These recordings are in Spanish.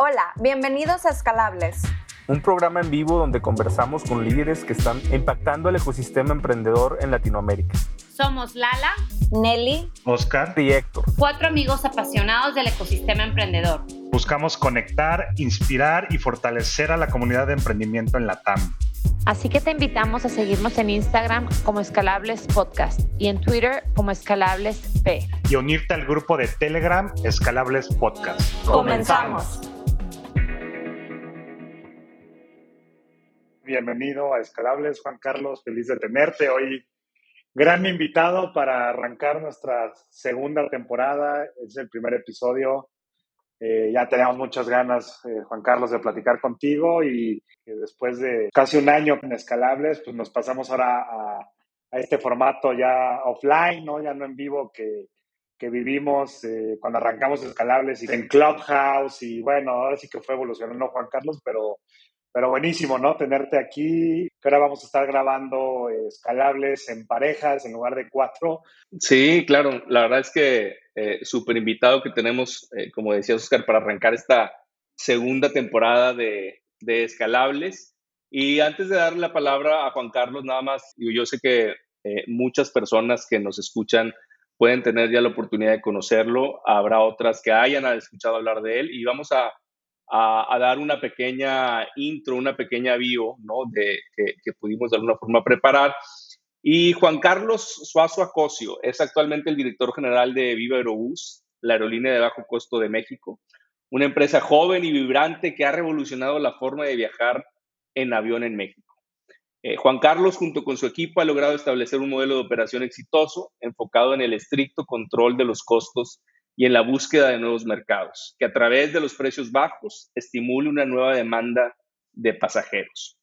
Hola, bienvenidos a Escalables. Un programa en vivo donde conversamos con líderes que están impactando el ecosistema emprendedor en Latinoamérica. Somos Lala, Nelly, Oscar y Héctor. Cuatro amigos apasionados del ecosistema emprendedor. Buscamos conectar, inspirar y fortalecer a la comunidad de emprendimiento en la TAM. Así que te invitamos a seguirnos en Instagram como Escalables Podcast y en Twitter como Escalables P. Y unirte al grupo de Telegram Escalables Podcast. Comenzamos. Bienvenido a Escalables, Juan Carlos, feliz de tenerte hoy. Gran invitado para arrancar nuestra segunda temporada, es el primer episodio. Eh, ya teníamos muchas ganas, eh, Juan Carlos, de platicar contigo y después de casi un año en Escalables, pues nos pasamos ahora a, a este formato ya offline, ¿no? ya no en vivo que, que vivimos eh, cuando arrancamos Escalables y en Clubhouse y bueno, ahora sí que fue evolucionando Juan Carlos, pero pero buenísimo, ¿no? Tenerte aquí. Que ahora vamos a estar grabando escalables en parejas en lugar de cuatro. Sí, claro. La verdad es que eh, súper invitado que tenemos, eh, como decía Oscar, para arrancar esta segunda temporada de, de, escalables. Y antes de darle la palabra a Juan Carlos, nada más, yo sé que eh, muchas personas que nos escuchan pueden tener ya la oportunidad de conocerlo. Habrá otras que hayan escuchado hablar de él y vamos a a, dar una pequeña intro, una pequeña bio, ¿no? De, que, pudimos de alguna forma preparar. Y Juan Carlos Suazo Acosio es actualmente el director general de Viva Aerobús, la aerolínea de bajo costo de México, una empresa joven y vibrante que ha revolucionado la forma de viajar en avión en México. Eh, Juan Carlos, junto con su equipo, ha logrado establecer un modelo de operación exitoso enfocado en el estricto control de los costos y en la búsqueda de nuevos mercados, que a través de los precios bajos estimule una nueva demanda de pasajeros.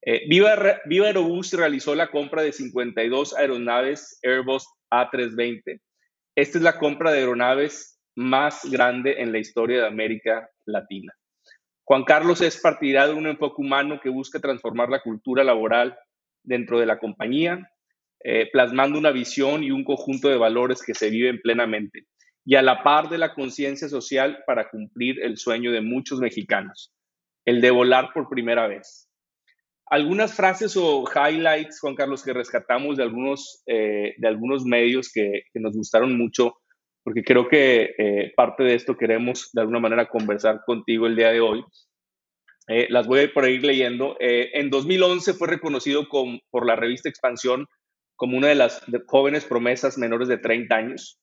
Eh, Viva, Viva Aerobús realizó la compra de 52 aeronaves Airbus A320. Esta es la compra de aeronaves más grande en la historia de América Latina. Juan Carlos es partidario de un enfoque humano que busca transformar la cultura laboral dentro de la compañía, eh, plasmando una visión y un conjunto de valores que se viven plenamente y a la par de la conciencia social para cumplir el sueño de muchos mexicanos, el de volar por primera vez. Algunas frases o highlights, Juan Carlos, que rescatamos de algunos, eh, de algunos medios que, nos gustaron mucho, porque creo que eh, parte de esto queremos de alguna manera conversar contigo el día de hoy. Eh, las voy a ir por ir leyendo. en 2011 fue reconocido por la revista Expansión como una de las jóvenes promesas menores de 30 años.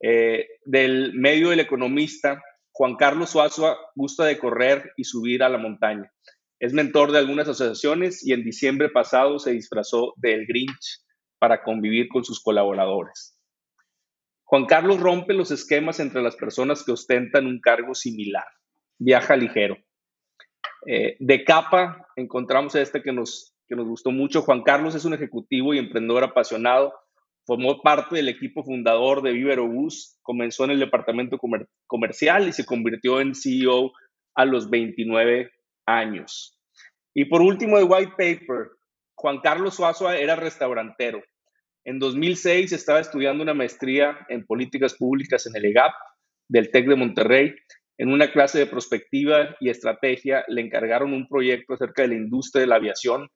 Eh, del medio del economista, Juan Carlos Suazo gusta de correr y subir a la montaña. Es mentor de algunas asociaciones y en diciembre pasado se disfrazó del Grinch para convivir con sus colaboradores. Juan Carlos rompe los esquemas entre las personas que ostentan un cargo similar. Viaja ligero. Eh, de capa encontramos a este que nos, que nos gustó mucho. Juan Carlos es un ejecutivo y emprendedor apasionado Formó parte del equipo fundador de Viverobús, comenzó en el departamento comercial y se convirtió en CEO a los 29 años. Y por último, de White Paper, Juan Carlos Suazo era restaurantero. En 2006 estaba estudiando una maestría en políticas públicas en el EGAP del TEC de Monterrey. En una clase de prospectiva y estrategia le encargaron un proyecto acerca de la industria de la aviación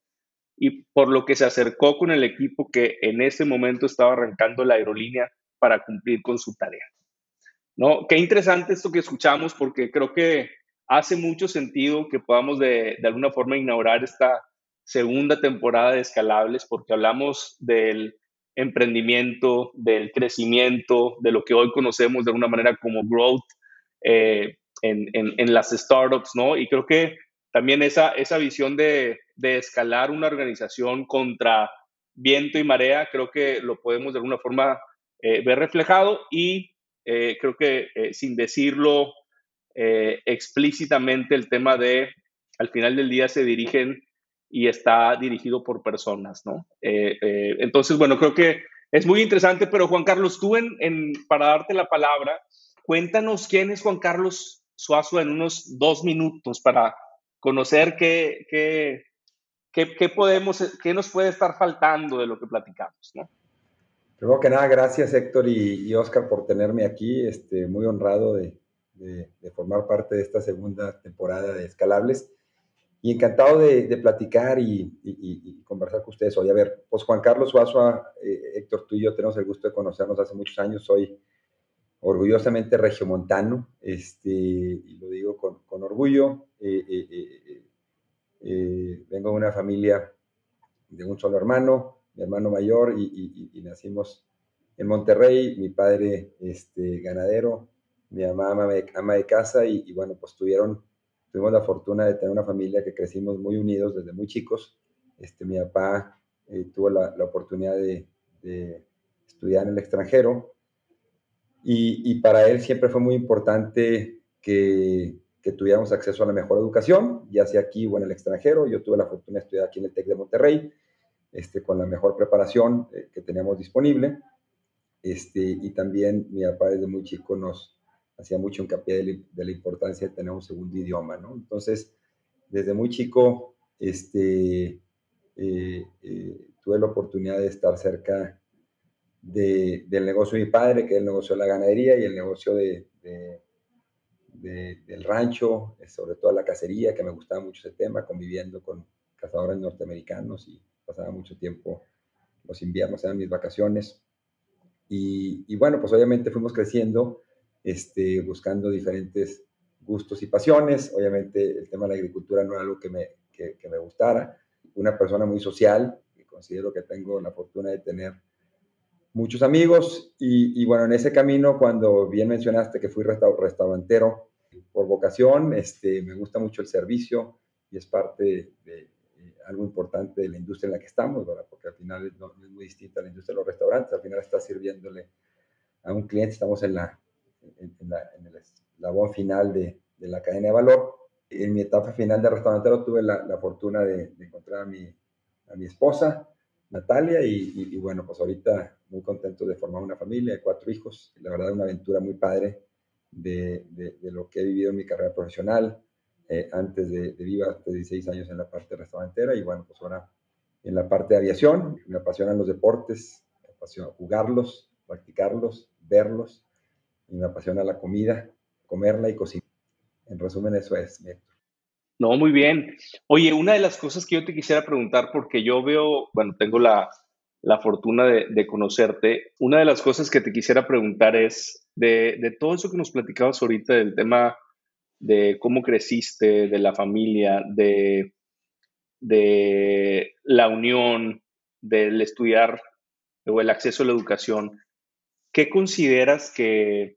y por lo que se acercó con el equipo que en ese momento estaba arrancando la aerolínea para cumplir con su tarea. ¿No? Qué interesante esto que escuchamos porque creo que hace mucho sentido que podamos de, de alguna forma inaugurar esta segunda temporada de Escalables porque hablamos del emprendimiento, del crecimiento, de lo que hoy conocemos de alguna manera como growth eh, en, en, en, las startups, ¿no? Y creo que también esa, esa visión de, de escalar una organización contra viento y marea, creo que lo podemos de alguna forma eh, ver reflejado y eh, creo que eh, sin decirlo explícitamente el tema de al final del día se dirigen y está dirigido por personas, ¿no? entonces, bueno, creo que es muy interesante, pero Juan Carlos, tú en, en, para darte la palabra, cuéntanos quién es Juan Carlos Suazo en unos dos minutos para conocer qué, qué, qué, podemos, qué nos puede estar faltando de lo que platicamos, ¿no? Primero que nada, gracias Héctor y, Oscar por tenerme aquí, este, muy honrado de, de, formar parte de esta segunda temporada de Escalables. Y encantado de, platicar y, conversar con ustedes hoy. A ver, pues Juan Carlos Suazo, eh, Héctor, tú y yo tenemos el gusto de conocernos hace muchos años. Soy orgullosamente regiomontano, este, y lo digo con, con orgullo. Eh, eh, eh, vengo de una familia de un solo hermano, mi hermano mayor, y, y nacimos en Monterrey, mi padre este, ganadero, mi mamá ama de, casa y, bueno, pues tuvieron, tuvimos la fortuna de tener una familia que crecimos muy unidos desde muy chicos. Este, mi papá eh, tuvo la, oportunidad de, estudiar en el extranjero y, y, para él siempre fue muy importante que, que, tuviéramos acceso a la mejor educación, ya sea aquí o en el extranjero. Yo tuve la fortuna de estudiar aquí en el TEC de Monterrey, este, con la mejor preparación eh, que teníamos disponible. Este, y también mi papá desde muy chico nos hacía mucho hincapié de, la importancia de tener un segundo idioma, ¿no? Entonces, desde muy chico, este, eh, eh, tuve la oportunidad de estar cerca de, del negocio de mi padre, que es el negocio de la ganadería y el negocio de, del rancho, eh, sobre todo la cacería, que me gustaba mucho ese tema, conviviendo con cazadores norteamericanos y pasaba mucho tiempo, los inviernos eran mis vacaciones. Y, bueno, pues obviamente fuimos creciendo, este, buscando diferentes gustos y pasiones. Obviamente el tema de la agricultura no era algo que me, que, me gustara. Una persona muy social, y considero que tengo la fortuna de tener muchos amigos. Y, bueno, en ese camino, cuando bien mencionaste que fui restaurantero por vocación, este, me gusta mucho el servicio y es parte de, algo importante de la industria en la que estamos, ¿verdad? Porque al final es, muy distinta a la industria de los restaurantes, al final está sirviéndole a un cliente, estamos en, la, en, el eslabón final de, de, la cadena de valor. En mi etapa final de restaurantero tuve la, la fortuna de, encontrar a mi, a mi esposa, Natalia, y, y, bueno, pues ahorita muy contento de formar una familia de cuatro hijos. La verdad, una aventura muy padre de, de, lo que he vivido en mi carrera profesional eh, antes de, de Viva, hasta 16 años en la parte restaurantera y bueno, pues ahora en la parte de aviación. Me apasionan los deportes, me apasiona jugarlos, practicarlos, verlos y me apasiona la comida, comerla y cocinar. En resumen, eso es, No, muy bien. Oye, una de las cosas que yo te quisiera preguntar, porque yo veo, bueno, tengo la, la fortuna de, conocerte, una de las cosas que te quisiera preguntar es de, de todo eso que nos platicabas ahorita del tema de cómo creciste, de la familia, de, de la unión, del estudiar o el acceso a la educación, ¿qué consideras que,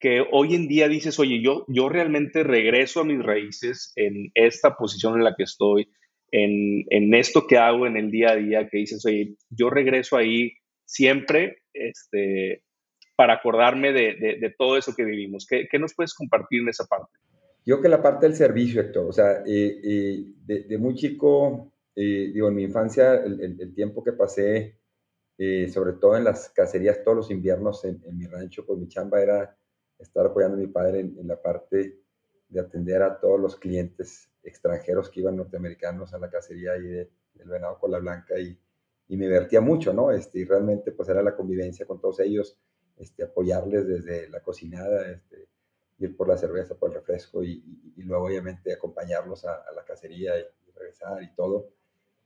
que hoy en día dices, oye, yo, yo realmente regreso a mis raíces en esta posición en la que estoy, en, en esto que hago en el día a día, que dices, oye, yo regreso ahí siempre, este, para acordarme de, todo eso que vivimos. ¿Qué, nos puedes compartir en esa parte? Yo que la parte del servicio, Héctor, o sea, eh, eh, de, muy chico, eh, digo, en mi infancia, el, tiempo que pasé, sobre todo en las cacerías todos los inviernos en, mi rancho, pues mi chamba era estar apoyando a mi padre en, la parte de atender a todos los clientes extranjeros que iban norteamericanos a la cacería y del venado con la blanca y, y, me divertía mucho, ¿no? Este, y realmente pues era la convivencia con todos ellos este, apoyarles desde la cocinada, este, ir por la cerveza, por el refresco y, luego obviamente acompañarlos a, la cacería y, regresar y todo.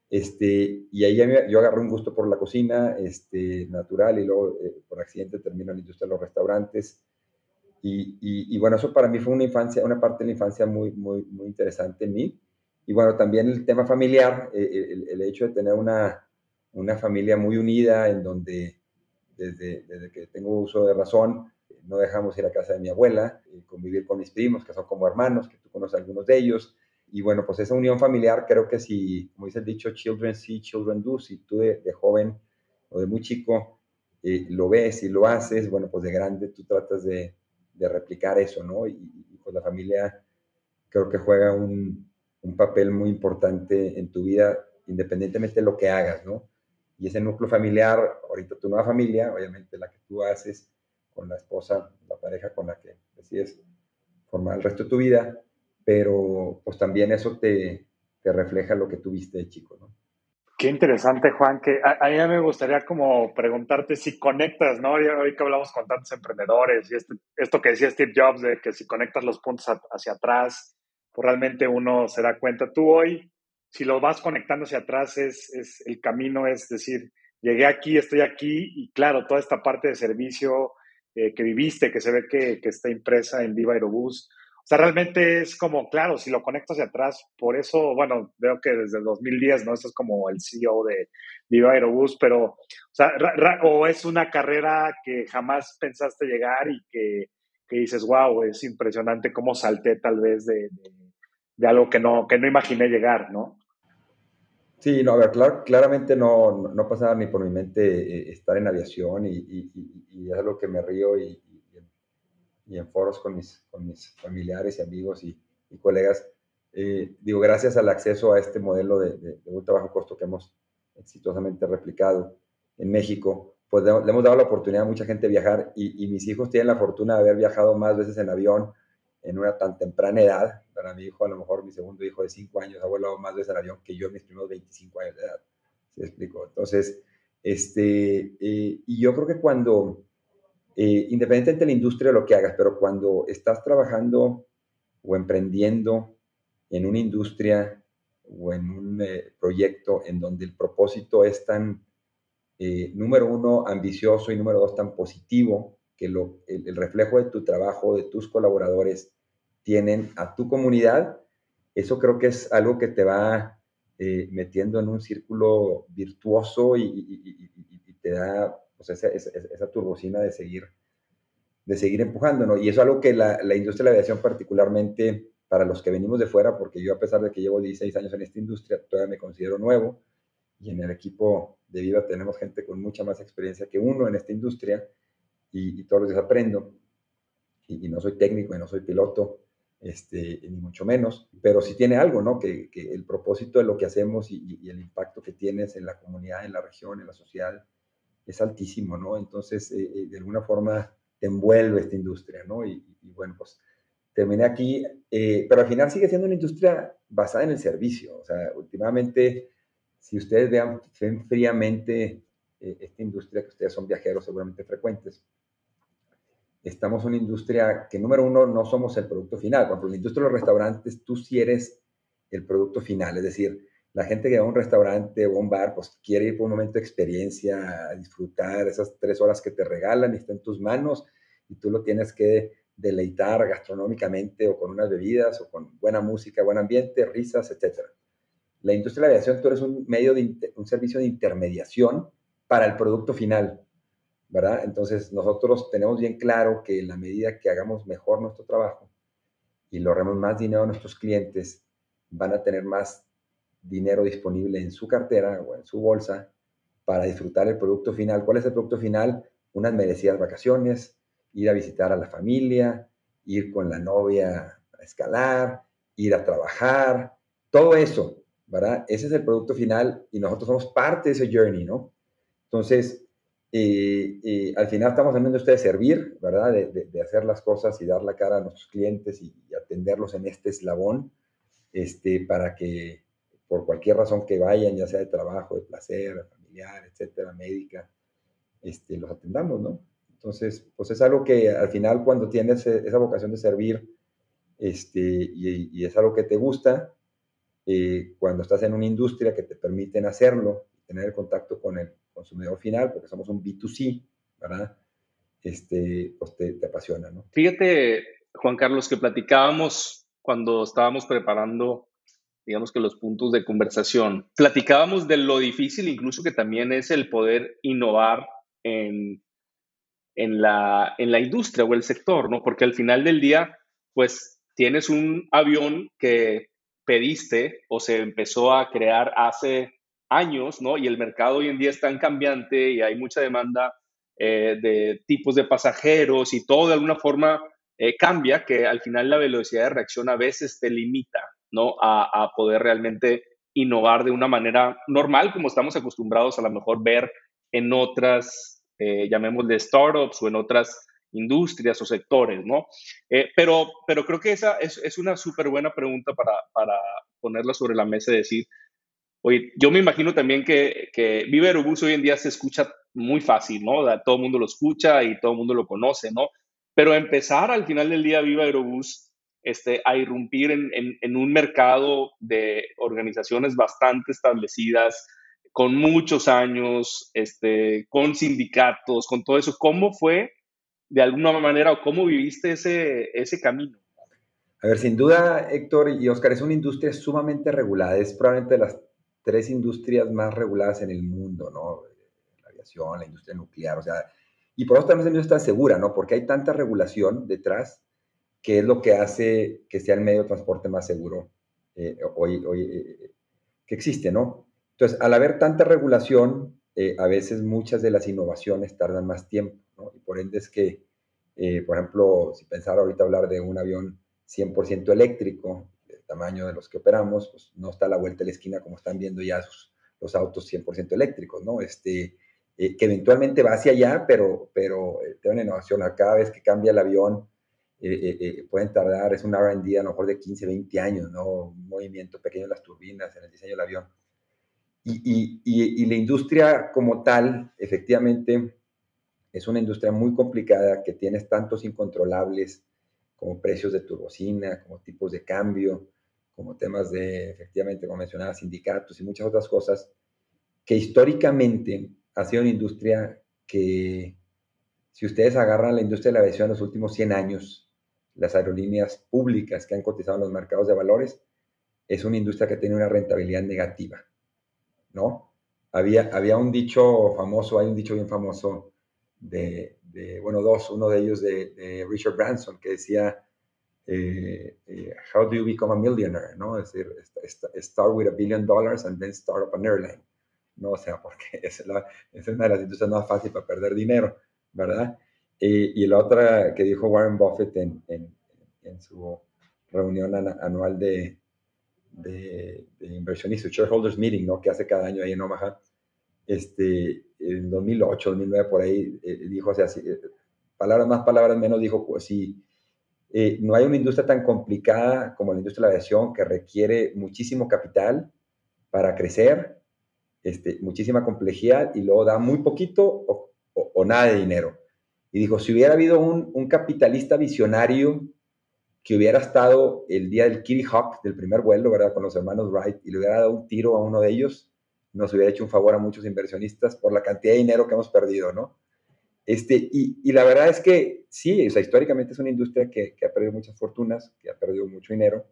Este, y ahí yo agarré un gusto por la cocina este, natural y luego eh, por accidente termino en la industria de los restaurantes. Y, y, bueno, eso para mí fue una infancia, una parte de la infancia muy, muy, muy interesante en mí. Y bueno, también el tema familiar, eh, el, el, hecho de tener una, una familia muy unida en donde desde, desde que tengo uso de razón, no dejamos ir a casa de mi abuela, y convivir con mis primos, que son como hermanos, que tú conoces algunos de ellos. Y bueno, pues esa unión familiar, creo que si, como dice el dicho, children see, children do, si tú de, joven o de muy chico eh, lo ves y lo haces, bueno, pues de grande tú tratas de, de replicar eso, ¿no? Y, y, pues la familia creo que juega un, un papel muy importante en tu vida, independientemente de lo que hagas, ¿no? Y ese núcleo familiar, ahorita tu nueva familia, obviamente la que tú haces con la esposa, la pareja con la que decides formar el resto de tu vida, pero pues también eso te, refleja lo que tuviste de chico, ¿no? Qué interesante, Juan, que a, mí me gustaría como preguntarte si conectas, ¿no? Hoy que hablamos con tantos emprendedores y este, esto que decía Steve Jobs de que si conectas los puntos hacia atrás, pues realmente uno se da cuenta. Tú hoy, si lo vas conectando hacia atrás, es, es el camino, es decir, llegué aquí, estoy aquí y claro, toda esta parte de servicio eh, que viviste, que se ve que, que está impresa en Viva Aerobús, o sea, realmente es como, claro, si lo conecto hacia atrás, por eso, bueno, veo que desde el 2010, ¿no? Esto es como el CEO de Viva Aerobús, pero, o sea, o es una carrera que jamás pensaste llegar y que, que dices, wow, es impresionante cómo salté tal vez de, algo que no, que no imaginé llegar, ¿no? Sí, no, a ver, claramente no, no, pasaba ni por mi mente eh, estar en aviación y, y, y, es algo que me río y, y en foros con mis, con mis familiares y amigos y, colegas. Eh, digo, gracias al acceso a este modelo de, de, ultra bajo costo que hemos exitosamente replicado en México, pues le, hemos dado la oportunidad a mucha gente de viajar y, mis hijos tienen la fortuna de haber viajado más veces en avión en una tan temprana edad. Para mi hijo, a lo mejor mi segundo hijo de 5 años ha volado más veces en avión que yo en mis primeros 25 años de edad. ¿Se explico? Entonces, este, eh, y yo creo que cuando eh, independientemente de la industria lo que hagas, pero cuando estás trabajando o emprendiendo en una industria o en un eh, proyecto en donde el propósito es tan, eh, número uno, ambicioso y número dos, tan positivo, que lo, el, reflejo de tu trabajo, de tus colaboradores, tienen a tu comunidad, eso creo que es algo que te va metiendo en un círculo virtuoso y te da pues esa, esa, esa, turbocina de seguir, de seguir empujándonos. Y eso es algo que la, la, industria de la aviación, particularmente para los que venimos de fuera, porque yo a pesar de que llevo 16 años en esta industria, todavía me considero nuevo, y en el equipo de Viva tenemos gente con mucha más experiencia que uno en esta industria, y, todos los días aprendo, y, no soy técnico y no soy piloto, este, ni mucho menos, pero sí tiene algo, ¿no? Que, el propósito de lo que hacemos y, y, el impacto que tienes en la comunidad, en la región, en la sociedad, es altísimo, ¿no? Entonces, eh, eh, de alguna forma te envuelve esta industria, ¿no? Y, bueno, pues terminé aquí, eh, pero al final sigue siendo una industria basada en el servicio. O sea, últimamente, si ustedes vean, fríamente esta industria, que ustedes son viajeros seguramente frecuentes, estamos en una industria que, número uno, no somos el producto final. Por en la industria de los restaurantes, tú sí eres el producto final, es decir, la gente que va a un restaurante o un bar, pues quiere ir por un momento de experiencia, a disfrutar esas tres horas que te regalan y está en tus manos y tú lo tienes que deleitar gastronómicamente o con unas bebidas o con buena música, buen ambiente, risas, etc. La industria de la aviación, tú eres un medio de un servicio de intermediación para el producto final, ¿verdad? Entonces nosotros tenemos bien claro que en la medida que hagamos mejor nuestro trabajo y logremos más dinero a nuestros clientes, van a tener más dinero disponible en su cartera o en su bolsa para disfrutar el producto final. ¿Cuál es el producto final? Unas merecidas vacaciones, ir a visitar a la familia, ir con la novia a escalar, ir a trabajar, todo eso, ¿verdad? Ese es el producto final y nosotros somos parte de ese journey, ¿no? Entonces, eh, al final estamos hablando de ustedes servir, ¿verdad? De, hacer las cosas y dar la cara a nuestros clientes y, y atenderlos en este eslabón, este, para que por cualquier razón que vayan, ya sea de trabajo, de placer, familiar, etcétera, médica, este, los atendamos, ¿no? Entonces, pues es algo que al final cuando tienes e, esa vocación de servir este, y, es algo que te gusta, eh, cuando estás en una industria que te permiten hacerlo, tener el contacto con el consumidor final, porque somos un B2C, ¿verdad? Este, pues te, te apasiona, ¿no? Fíjate, Juan Carlos, que platicábamos cuando estábamos preparando digamos que los puntos de conversación. Platicábamos de lo difícil incluso que también es el poder innovar en, en, la, en la industria o el sector, ¿no? Porque al final del día, pues tienes un avión que pediste o se empezó a crear hace años, ¿no? Y el mercado hoy en día es tan cambiante y hay mucha demanda eh, de tipos de pasajeros y todo de alguna forma eh, cambia, que al final la velocidad de reacción a veces te limita, ¿no? A, poder realmente innovar de una manera normal, como estamos acostumbrados a lo mejor ver en otras, eh, llamémosle startups o en otras industrias o sectores, ¿no? Eh, pero, pero creo que esa es, una súper buena pregunta para, para, ponerla sobre la mesa y decir, Oye, yo me imagino también que, que Viva Aerobús hoy en día se escucha muy fácil, ¿no? Todo el mundo lo escucha y todo el mundo lo conoce, ¿no? Pero empezar al final del día Viva Aerobús este, a irrumpir en, en, un mercado de organizaciones bastante establecidas, con muchos años, este, con sindicatos, con todo eso. ¿Cómo fue, de alguna manera, o cómo viviste ese, ese camino? A ver, sin duda, Héctor y Oscar, es una industria sumamente regulada. Es probablemente de las tres industrias más reguladas en el mundo, ¿no? La aviación, la industria nuclear, o sea, y por eso también es tan segura, ¿no? Porque hay tanta regulación detrás que es lo que hace que sea el medio de transporte más seguro eh, hoy, hoy eh, que existe, ¿no? Entonces, al haber tanta regulación, eh, a veces muchas de las innovaciones tardan más tiempo, ¿no? Y por ende es que, por ejemplo, si pensara ahorita hablar de un avión 100% eléctrico, tamaño de los que operamos, pues no está a la vuelta de la esquina como están viendo ya los autos 100% eléctricos, ¿no? Este, que eventualmente va hacia allá, pero, pero tiene una innovación. Cada vez que cambia el avión, eh, eh, eh, pueden tardar, es un R&D a lo mejor de 15, 20 años, ¿no? Un movimiento pequeño en las turbinas, en el diseño del avión. Y, y, y, la industria como tal, efectivamente, es una industria muy complicada que tiene tantos incontrolables como precios de turbocina, como tipos de cambio, como temas de, efectivamente, como mencionaba, sindicatos y muchas otras cosas, que históricamente ha sido una industria que, si ustedes agarran la industria de la aviación en los últimos 100 años, las aerolíneas públicas que han cotizado en los mercados de valores, es una industria que tiene una rentabilidad negativa, ¿no? Había, había un dicho famoso, hay un dicho bien famoso de, bueno, dos, uno de ellos de, Richard Branson, que decía, eh, eh, how do you become a millionaire, ¿no? Es decir, start with a billion dollars and then start up an airline, ¿no? O sea, porque es, es una de las industrias más fáciles para perder dinero, ¿verdad? Y, la otra que dijo Warren Buffett en, en, su reunión anual de, de, inversionistas, Shareholders Meeting, ¿no? que hace cada año ahí en Omaha, este, en 2008, 2009, por ahí, eh, dijo, o sea, eh, palabras más, palabras menos, dijo, pues si eh, no hay una industria tan complicada como la industria de la aviación que requiere muchísimo capital para crecer, este, muchísima complejidad y luego da muy poquito o, nada de dinero. Y dijo, si hubiera habido un, capitalista visionario que hubiera estado el día del Kitty Hawk, del primer vuelo, ¿verdad? Con los hermanos Wright, y le hubiera dado un tiro a uno de ellos, nos hubiera hecho un favor a muchos inversionistas por la cantidad de dinero que hemos perdido, ¿no? Este, y, la verdad es que sí, o sea, históricamente es una industria que, ha perdido muchas fortunas, que ha perdido mucho dinero,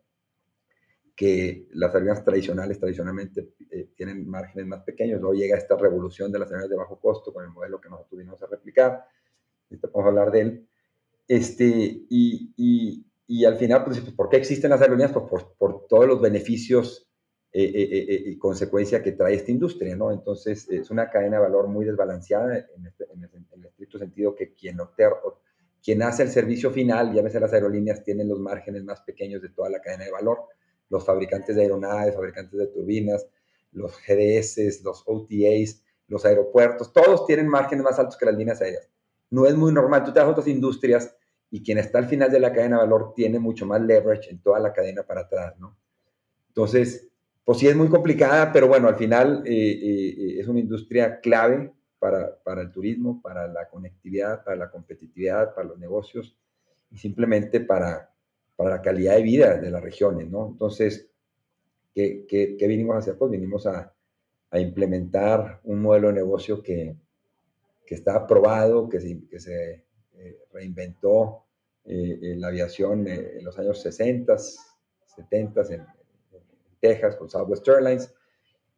que las aerolíneas tradicionales tradicionalmente eh, tienen márgenes más pequeños. Luego llega esta revolución de las aerolíneas de bajo costo con el modelo que nosotros tuvimos a replicar podemos hablar de él. Este, y, y, y al final, pues, ¿por qué existen las aerolíneas? Pues por, por todos los beneficios eh, eh, eh, y consecuencia que trae esta industria, ¿no? Entonces, es una cadena de valor muy desbalanceada en, este, en, el, estricto sentido que quien, quien hace el servicio final, ves, las aerolíneas tienen los márgenes más pequeños de toda la cadena de valor. Los fabricantes de aeronaves, fabricantes de turbinas, los GDS, los OTAs, los aeropuertos, todos tienen márgenes más altos que las líneas aéreas no es muy normal. Tú te das otras industrias y quien está al final de la cadena de valor tiene mucho más leverage en toda la cadena para atrás, ¿no? Entonces, pues sí es muy complicada, pero bueno, al final eh, eh, es una industria clave para, para, el turismo, para la conectividad, para la competitividad, para los negocios y simplemente para, para la calidad de vida de las regiones, ¿no? Entonces, ¿qué, qué, vinimos a hacer? Pues vinimos a, a implementar un modelo de negocio que, que está aprobado, que se, que se eh, reinventó eh, la aviación eh, en los años 60, 70 en, en, Texas con Southwest Airlines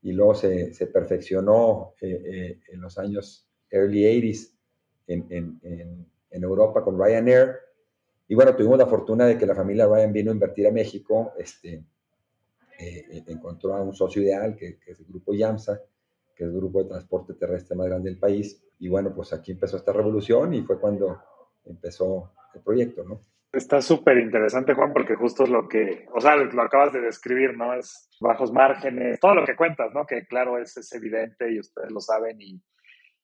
y luego se, se perfeccionó en los años early 80s en, en, en, Europa con Ryanair. Y bueno, tuvimos la fortuna de que la familia Ryan vino a invertir a México, este, encontró a un socio ideal, que, que es el grupo YAMSA, que es el grupo de transporte terrestre más grande del país, y bueno, pues aquí empezó esta revolución y fue cuando empezó el proyecto, ¿no? Está súper interesante, Juan, porque justo es lo que, o sea, lo acabas de describir, ¿no? Es bajos márgenes, todo lo que cuentas, ¿no? Que claro, es, es evidente y ustedes lo saben. Y,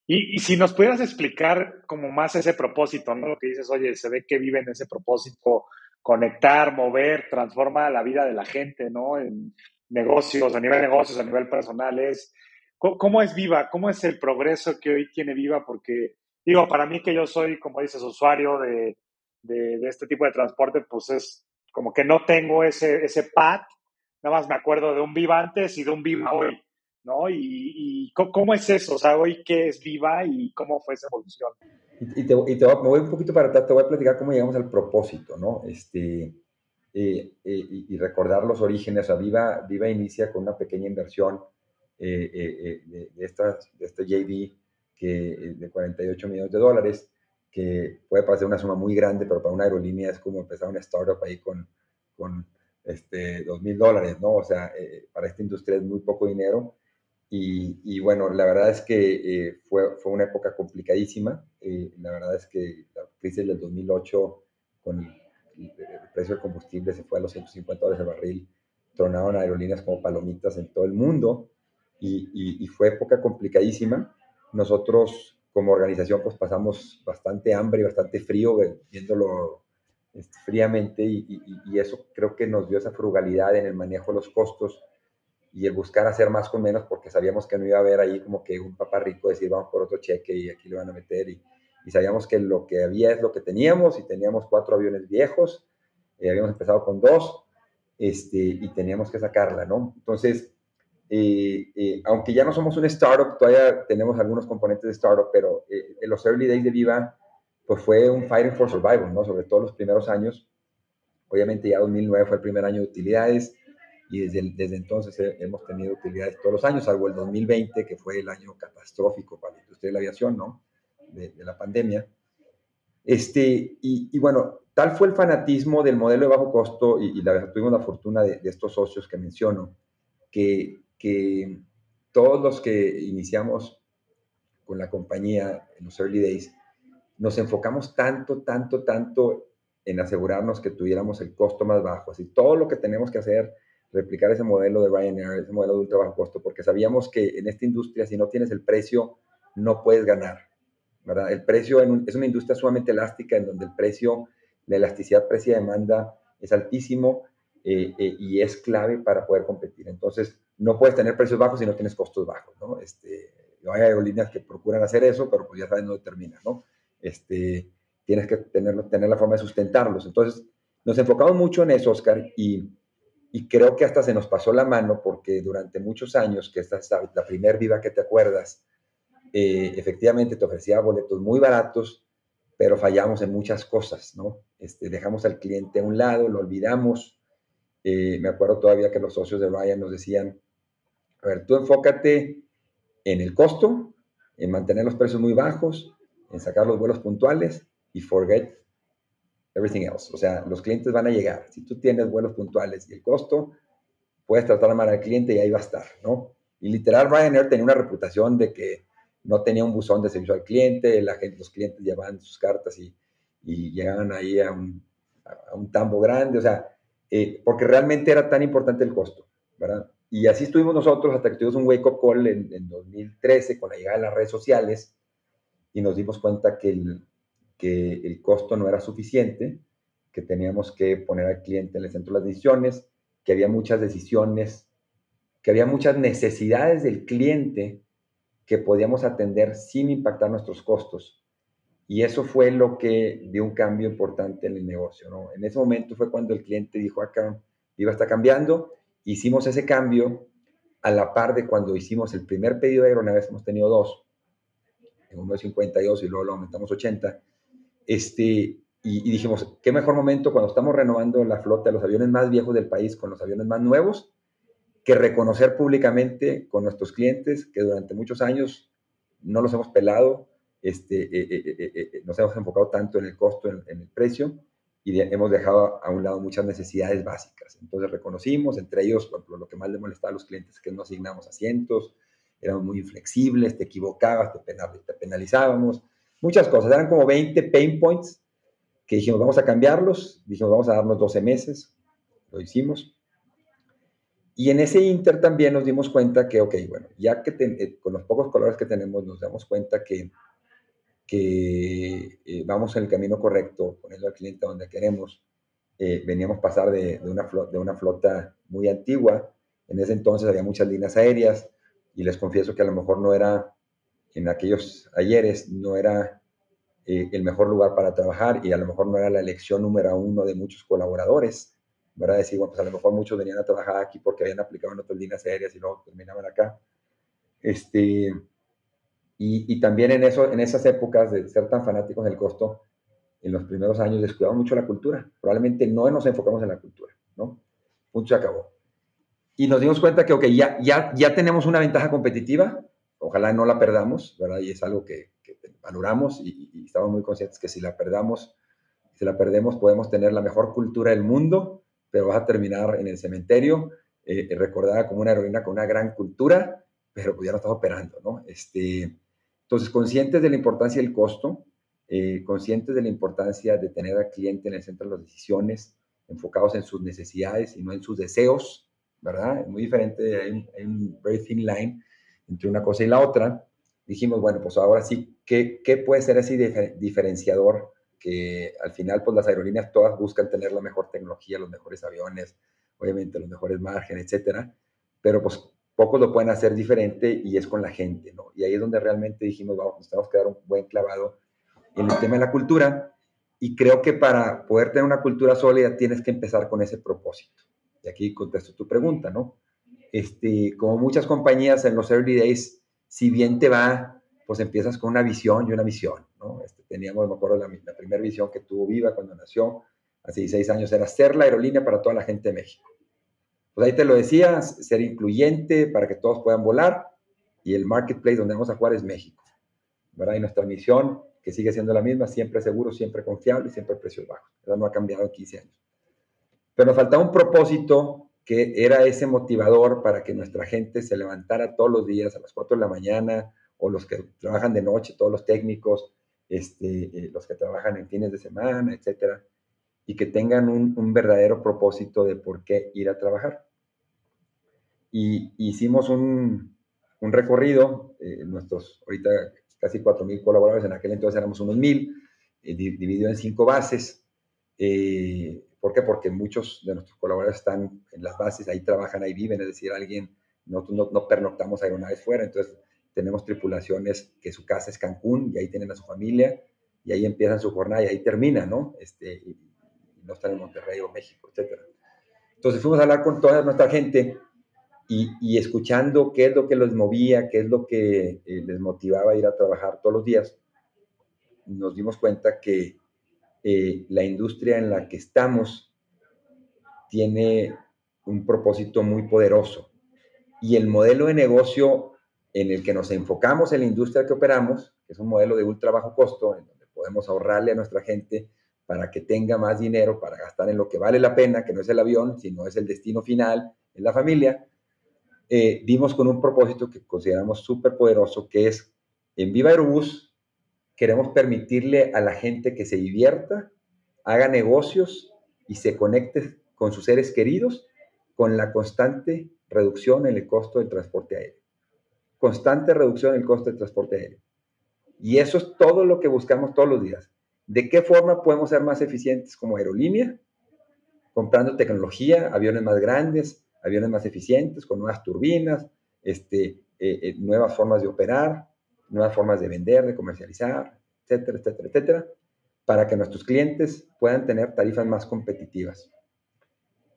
y, y, si nos pudieras explicar como más ese propósito, ¿no? Lo que dices, oye, se ve que vive en ese propósito, conectar, mover, transforma la vida de la gente, ¿no? En, negocios, a nivel negocios, a nivel personal, es ¿cómo, es Viva? ¿Cómo es el progreso que hoy tiene Viva? Porque, digo, para mí que yo soy, como dices, usuario de, de, este tipo de transporte, pues es como que no tengo ese, ese pad, nada más me acuerdo de un Viva antes y de un Viva hoy, ¿no? Y, y ¿cómo es eso? O sea, hoy qué es Viva y cómo fue esa evolución. Y, te, y te me voy un poquito para atrás, te voy a platicar cómo llegamos al propósito, ¿no? Este, eh, eh, y, recordar los orígenes. O Viva, Viva inicia con una pequeña inversión eh, de, de, esta, de este JV que, de 48 millones de dólares, que puede parecer una suma muy grande, pero para una aerolínea es como empezar una startup ahí con, con este, 2 mil dólares, ¿no? O sea, para esta industria es muy poco dinero. Y, y bueno, la verdad es que fue, fue una época complicadísima. la verdad es que la crisis del 2008 con el precio del combustible se fue a los 150 dólares el barril, tronaron aerolíneas como palomitas en todo el mundo y, fue época complicadísima. Nosotros como organización pues pasamos bastante hambre y bastante frío viéndolo este, fríamente y, eso creo que nos dio esa frugalidad en el manejo de los costos y el buscar hacer más con menos porque sabíamos que no iba a haber ahí como que un papá rico decir vamos por otro cheque y aquí le van a meter y, y sabíamos que lo que había es lo que teníamos y teníamos cuatro aviones viejos, eh, habíamos empezado con dos este, y teníamos que sacarla, ¿no? Entonces, eh, eh, aunque ya no somos un startup, todavía tenemos algunos componentes de startup, pero en los early days de Viva, pues fue un fighting for survival, ¿no? Sobre todo los primeros años. Obviamente ya 2009 fue el primer año de utilidades y desde, desde entonces hemos tenido utilidades todos los años, salvo el 2020, que fue el año catastrófico para la industria de la aviación, ¿no? de, la pandemia. Este, y, bueno, tal fue el fanatismo del modelo de bajo costo y, la, tuvimos la fortuna de, estos socios que menciono, que, que, todos los que iniciamos con la compañía en los early days, nos enfocamos tanto, tanto, tanto en asegurarnos que tuviéramos el costo más bajo. Así, todo lo que tenemos que hacer, replicar ese modelo de Ryanair, ese modelo de ultra bajo costo, porque sabíamos que en esta industria, si no tienes el precio, no puedes ganar. El precio es una industria sumamente elástica en donde el precio, la elasticidad precio-demanda es altísimo eh, eh, y es clave para poder competir. Entonces, no puedes tener precios bajos si no tienes costos bajos, ¿no? Este, hay aerolíneas que procuran hacer eso, pero pues ya sabes, no termina, ¿no? Este, tienes que tener, tener la forma de sustentarlos. Entonces, nos enfocamos mucho en eso, Oscar, y, y creo que hasta se nos pasó la mano porque durante muchos años, que esta es la primer viva que te acuerdas, eh, efectivamente te ofrecía boletos muy baratos, pero fallamos en muchas cosas, ¿no? Este, dejamos al cliente a un lado, lo olvidamos. Eh, me acuerdo todavía que los socios de Ryan nos decían, a ver, tú enfócate en el costo, en mantener los precios muy bajos, en sacar los vuelos puntuales y forget everything else. O sea, los clientes van a llegar. Si tú tienes vuelos puntuales y el costo, puedes tratar mal al cliente y ahí va a estar, ¿no? Y literal, Ryanair tenía una reputación de que no tenía un buzón de servicio al cliente, la gente, los clientes llevaban sus cartas y, llegaban ahí a un, tambo grande, o sea, eh, porque realmente era tan importante el costo, ¿verdad? Y así estuvimos nosotros hasta que tuvimos un wake-up call en, 2013 con la llegada de las redes sociales y nos dimos cuenta que el, que el costo no era suficiente, que teníamos que poner al cliente en el centro de las decisiones, que había muchas decisiones, que había muchas necesidades del cliente que podíamos atender sin impactar nuestros costos. Y eso fue lo que dio un cambio importante en el negocio. ¿no? En ese momento fue cuando el cliente dijo, acá iba a estar cambiando. Hicimos ese cambio a la par de cuando hicimos el primer pedido de aeronaves, hemos tenido dos, uno de 52 y luego lo aumentamos 80. Este, y, dijimos, qué mejor momento cuando estamos renovando la flota de los aviones más viejos del país con los aviones más nuevos, que reconocer públicamente con nuestros clientes que durante muchos años no los hemos pelado, este, eh, eh, eh, nos hemos enfocado tanto en el costo, en, el precio, y hemos dejado a un lado muchas necesidades básicas. Entonces reconocimos, entre ellos, por ejemplo, lo que más le molestaba a los clientes es que no asignamos asientos, éramos muy inflexibles, te equivocabas, te, te penalizábamos, muchas cosas. Eran como 20 pain points que dijimos, vamos a cambiarlos, dijimos, vamos a darnos 12 meses, lo hicimos. Y en ese inter también nos dimos cuenta que, ok, bueno, ya que eh, con los pocos colores que tenemos nos damos cuenta que, que eh, vamos en el camino correcto, poniendo al cliente donde queremos. Eh, veníamos pasar de, de, una flota, de una flota muy antigua En ese entonces había muchas líneas aéreas y les confieso que a lo mejor no era, en aquellos ayeres, no era eh, el mejor lugar para trabajar y a lo mejor no era la elección número uno de muchos colaboradores, ¿verdad? Decir, bueno, pues a lo mejor muchos venían a trabajar aquí porque habían aplicado en otras líneas aéreas y luego terminaban acá. Este, y, y, también en, eso, en esas épocas de ser tan fanáticos del costo, en los primeros años descuidamos mucho la cultura. Probablemente no nos enfocamos en la cultura, ¿no? Punto se acabó. Y nos dimos cuenta que, ok, ya, ya, ya tenemos una ventaja competitiva, ojalá no la perdamos, ¿verdad? Y es algo que, que valoramos y, y, estamos muy conscientes que si la perdamos, si la perdemos, podemos tener la mejor cultura del mundo, pero vas a terminar en el cementerio, eh, recordada como una heroína con una gran cultura, pero pues ya no estás operando, ¿no? Este, entonces, conscientes de la importancia del costo, eh, conscientes de la importancia de tener al cliente en el centro de las decisiones, enfocados en sus necesidades y no en sus deseos, ¿verdad? Es muy diferente, hay un, hay very thin line entre una cosa y la otra. Dijimos, bueno, pues ahora sí, ¿qué, qué puede ser ese difer diferenciador? Que al final, pues las aerolíneas todas buscan tener la mejor tecnología, los mejores aviones, obviamente los mejores márgenes, etcétera, pero pues pocos lo pueden hacer diferente y es con la gente, ¿no? Y ahí es donde realmente dijimos, vamos, nos tenemos que dar un buen clavado en el tema de la cultura y creo que para poder tener una cultura sólida tienes que empezar con ese propósito. Y aquí contesto tu pregunta, ¿no? Este, como muchas compañías en los early days, si bien te va, pues empiezas con una visión y una misión, ¿no? Este, teníamos, me acuerdo, la, la primera visión que tuvo Viva cuando nació, hace 16 años, era ser la aerolínea para toda la gente de México. Pues ahí te lo decías, ser incluyente para que todos puedan volar y el marketplace donde vamos a jugar es México, ¿verdad? Y nuestra misión, que sigue siendo la misma, siempre seguro, siempre confiable y siempre precios bajos. Eso no ha cambiado en 15 años. Pero nos faltaba un propósito que era ese motivador para que nuestra gente se levantara todos los días a las 4 de la mañana, o los que trabajan de noche, todos los técnicos, este, eh, los que trabajan en fines de semana, etcétera, y que tengan un, un, verdadero propósito de por qué ir a trabajar. Y hicimos un, un recorrido, eh, nuestros ahorita casi 4.000 colaboradores, en aquel entonces éramos unos 1.000, eh, dividido en cinco bases. Eh, ¿Por qué? Porque muchos de nuestros colaboradores están en las bases, ahí trabajan, ahí viven, es decir, alguien, nosotros no, no pernoctamos aeronaves fuera, entonces tenemos tripulaciones que su casa es Cancún y ahí tienen a su familia y ahí empiezan su jornada y ahí termina, ¿no? Este, no están en Monterrey o México, etc. Entonces fuimos a hablar con toda nuestra gente y, y, escuchando qué es lo que los movía, qué es lo que eh, les motivaba a ir a trabajar todos los días, nos dimos cuenta que eh, la industria en la que estamos tiene un propósito muy poderoso y el modelo de negocio en el que nos enfocamos en la industria que operamos, que es un modelo de ultra bajo costo, en donde podemos ahorrarle a nuestra gente para que tenga más dinero para gastar en lo que vale la pena, que no es el avión, sino es el destino final, es la familia, eh, dimos con un propósito que consideramos súper poderoso, que es en Viva Aerobús queremos permitirle a la gente que se divierta, haga negocios y se conecte con sus seres queridos con la constante reducción en el costo del transporte aéreo. Constante reducción en el costo del transporte aéreo. Y eso es todo lo que buscamos todos los días. ¿De qué forma podemos ser más eficientes como aerolínea? Comprando tecnología, aviones más grandes, aviones más eficientes, con nuevas turbinas, este, eh, eh, nuevas formas de operar, nuevas formas de vender, de comercializar, etcétera, etcétera, etcétera, para que nuestros clientes puedan tener tarifas más competitivas.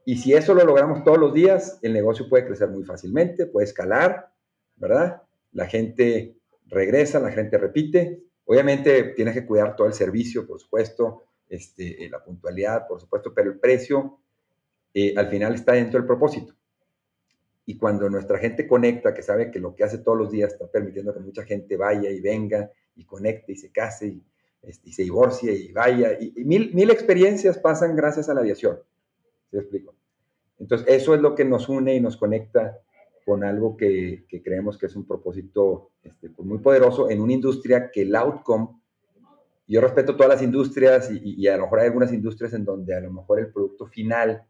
Y si eso lo logramos todos los días, el negocio puede crecer muy fácilmente, puede escalar, ¿verdad? La gente regresa, la gente repite. Obviamente tienes que cuidar todo el servicio, por supuesto, este, la puntualidad, por supuesto, pero el precio eh, al final está dentro del propósito. Y cuando nuestra gente conecta, que sabe que lo que hace todos los días está permitiendo que mucha gente vaya y venga y conecte y se case y, este, se divorcie y vaya, y, y, mil, mil experiencias pasan gracias a la aviación. ¿Se explico? Entonces, eso es lo que nos une y nos conecta con algo que, creemos que es un propósito este, pues muy poderoso en una industria que el outcome, yo respeto todas las industrias y, y, a lo mejor hay algunas industrias en donde a lo mejor el producto final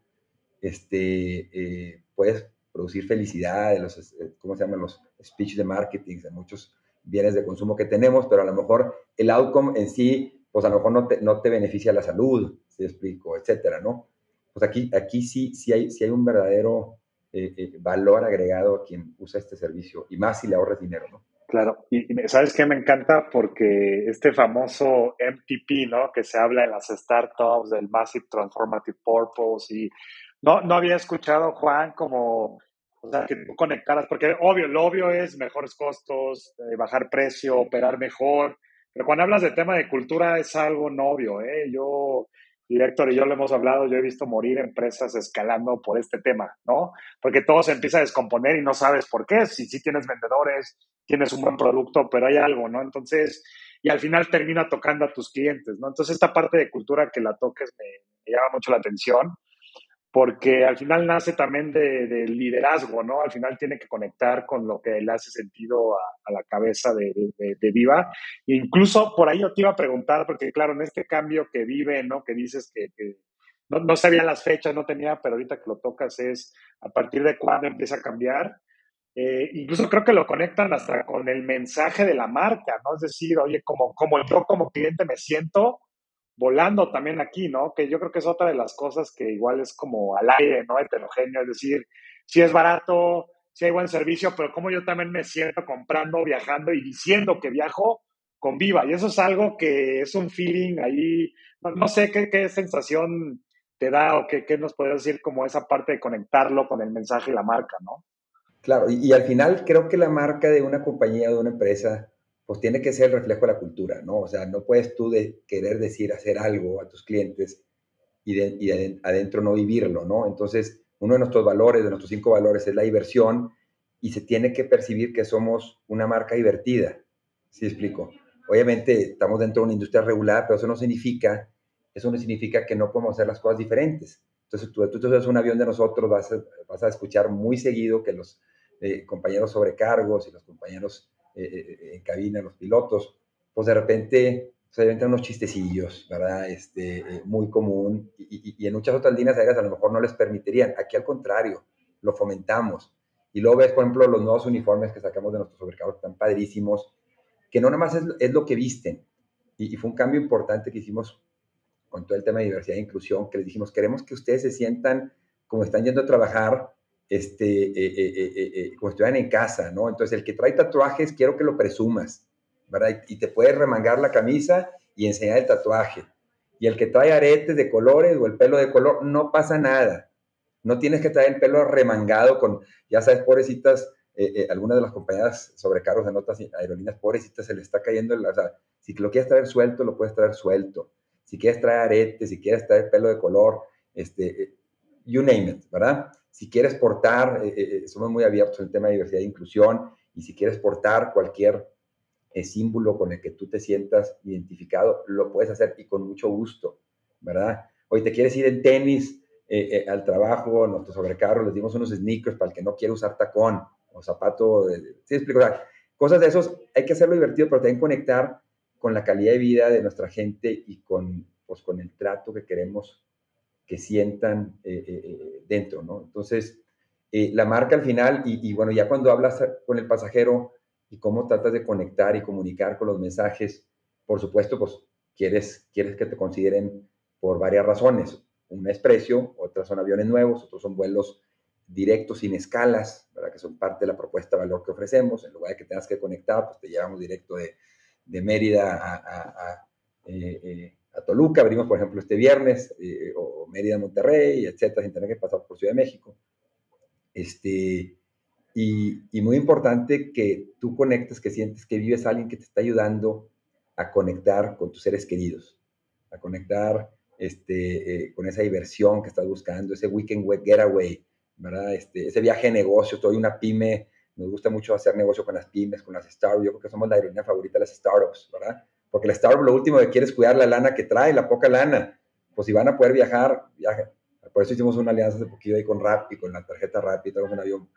este, eh, puedes producir felicidad, de los, eh, ¿cómo se llaman? Los speech de marketing, de muchos bienes de consumo que tenemos, pero a lo mejor el outcome en sí, pues a lo mejor no te, no te beneficia la salud, si explico, etcétera, ¿no? Pues aquí, aquí sí, sí, hay, sí hay un verdadero eh, eh, valor agregado a quien usa este servicio y más si le ahorras dinero, ¿no? Claro, y, ¿sabes qué me encanta? Porque este famoso MTP, ¿no? Que se habla en las startups del Massive Transformative Purpose y no, no había escuchado, Juan, como, o que tú conectaras, porque obvio, lo obvio es mejores costos, eh, bajar precio, operar mejor, pero cuando hablas de tema de cultura es algo novio, ¿eh? Yo, y Héctor y yo lo hemos hablado, yo he visto morir empresas escalando por este tema, ¿no? Porque todo se empieza a descomponer y no sabes por qué, si sí tienes vendedores, tienes un buen producto, pero hay algo, ¿no? Entonces, y al final termina tocando a tus clientes, ¿no? Entonces, esta parte de cultura que la toques me, llama mucho la atención, porque al final nace también del de liderazgo, ¿no? Al final tiene que conectar con lo que le hace sentido a, la cabeza de, Viva. Incluso por ahí yo te iba a preguntar, porque claro, en este cambio que vive, ¿no? Que dices que, no, no, sabía las fechas, no tenía, pero ahorita que lo tocas es a partir de cuándo empieza a cambiar. Eh, incluso creo que lo conectan hasta con el mensaje de la marca, ¿no? Es decir, oye, como, como yo como cliente me siento volando también aquí, ¿no? Que yo creo que es otra de las cosas que igual es como al aire, ¿no? Heterogéneo, es decir, si es barato, si hay buen servicio, pero como yo también me siento comprando, viajando y diciendo que viajo con Viva. Y eso es algo que es un feeling ahí, no, sé qué, qué, sensación te da o qué, qué nos puedes decir como esa parte de conectarlo con el mensaje y la marca, ¿no? Claro, y, al final creo que la marca de una compañía, de una empresa, pues tiene que ser el reflejo de la cultura, ¿no? O sea, no puedes tú querer decir, hacer algo a tus clientes y, de, adentro no vivirlo, ¿no? Entonces, uno de nuestros valores, de nuestros cinco valores, es la diversión y se tiene que percibir que somos una marca divertida, ¿sí explico? Obviamente estamos dentro de una industria regular, pero eso no significa, eso no significa que no podemos hacer las cosas diferentes. Entonces, tú, tú te subes un avión de nosotros, vas vas a escuchar muy seguido que los eh, compañeros sobrecargos y los compañeros eh, eh, en cabina, los pilotos, pues de repente se inventan unos chistecillos, ¿verdad? Este, muy común y, en muchas otras líneas aéreas a lo mejor no les permitirían. Aquí al contrario, lo fomentamos. Y luego ves, por ejemplo, los nuevos uniformes que sacamos de nuestros sobrecargos, tan padrísimos, que no nada más es, es lo que visten. Y, y, fue un cambio importante que hicimos con todo el tema de diversidad e inclusión, que les dijimos, queremos que ustedes se sientan como están yendo a trabajar, este, eh, eh, eh, como estuvieran en casa, ¿no? Entonces, el que trae tatuajes, quiero que lo presumas, ¿verdad? Y, te puedes remangar la camisa y enseñar el tatuaje. Y el que trae aretes de colores o el pelo de color, no pasa nada. No tienes que traer el pelo remangado con, ya sabes, pobrecitas, algunas de las compañías sobrecargos de otras aerolíneas, pobrecitas, se le está cayendo, el, o sea, si lo quieres traer suelto, lo puedes traer suelto. Si quieres traer aretes, si quieres traer pelo de color, este, you name it, ¿verdad? Si quieres portar, eh, eh, eh, somos muy abiertos en el tema de diversidad e inclusión, y si quieres portar cualquier símbolo con el que tú te sientas identificado, lo puedes hacer y con mucho gusto, ¿verdad? Hoy te quieres ir en tenis al trabajo, nuestros sobrecarros, les dimos unos sneakers para el que no quiere usar tacón o zapato, ¿sí explico? cosas de esos, hay que hacerlo divertido, pero también conectar con la calidad de vida de nuestra gente y con, pues, con el trato que queremos que sientan eh, eh, eh, dentro, ¿no? Entonces, la marca al final, y, bueno, ya cuando hablas con el pasajero y cómo tratas de conectar y comunicar con los mensajes, por supuesto, pues quieres, quieres que te consideren por varias razones. Una es precio, otras son aviones nuevos, otros son vuelos directos sin escalas, ¿verdad? que son parte de la propuesta de valor que ofrecemos. En lugar de que tengas que conectar, pues te llevamos directo de, Mérida a Toluca, abrimos por ejemplo este viernes, eh, o Mérida, Monterrey, etcétera, sin tener que pasar por Ciudad de México. Este, y, muy importante que tú conectes, que sientes que vives a alguien que te está ayudando a conectar con tus seres queridos, a conectar este, eh, con esa diversión que estás buscando, ese weekend getaway, ¿verdad? Este, ese viaje de negocio, soy una pyme, nos gusta mucho hacer negocio con las pymes, con las startups, yo creo que somos la aerolínea favorita de las startups, ¿verdad? Porque el startup lo último que quiere es cuidar la lana que trae, la poca lana. Pues si van a poder viajar, viajen. Por eso hicimos una alianza hace poquito ahí con Rappi, con la tarjeta Rappi, tenemos un avión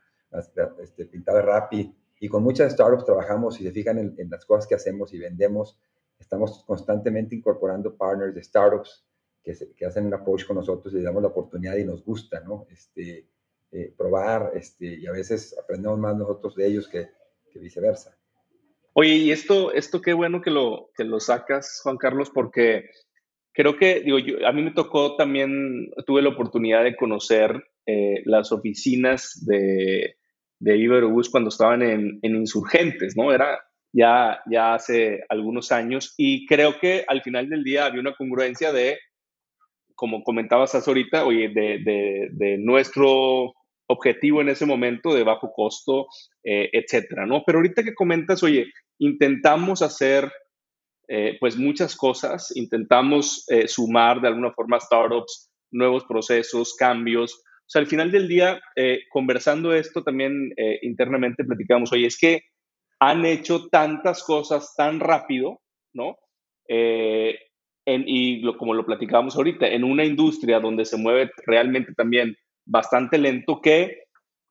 este, pintado de Rappi. Y con muchas startups trabajamos y se fijan en, las cosas que hacemos y vendemos. Estamos constantemente incorporando partners de startups que, que hacen un approach con nosotros y les damos la oportunidad y nos gusta, ¿no? Este, eh, probar este, y a veces aprendemos más nosotros de ellos que, que viceversa. Oye, y esto, esto qué bueno que lo, que lo sacas, Juan Carlos, porque creo que, digo, yo, a mí me tocó también, tuve la oportunidad de conocer eh, las oficinas de, de Iberobús cuando estaban en, en, Insurgentes, ¿no? Era ya, ya hace algunos años y creo que al final del día había una congruencia de, como comentabas hace ahorita, oye, de, de, de nuestro objetivo en ese momento de bajo costo, eh, etcétera, ¿no? Pero ahorita que comentas, oye, intentamos hacer eh, pues muchas cosas, intentamos eh, sumar de alguna forma startups, nuevos procesos, cambios. O sea, al final del día, eh, conversando esto también internamente platicamos, oye, es que han hecho tantas cosas tan rápido, ¿no? En, y como lo platicábamos ahorita, en una industria donde se mueve realmente también bastante lento, que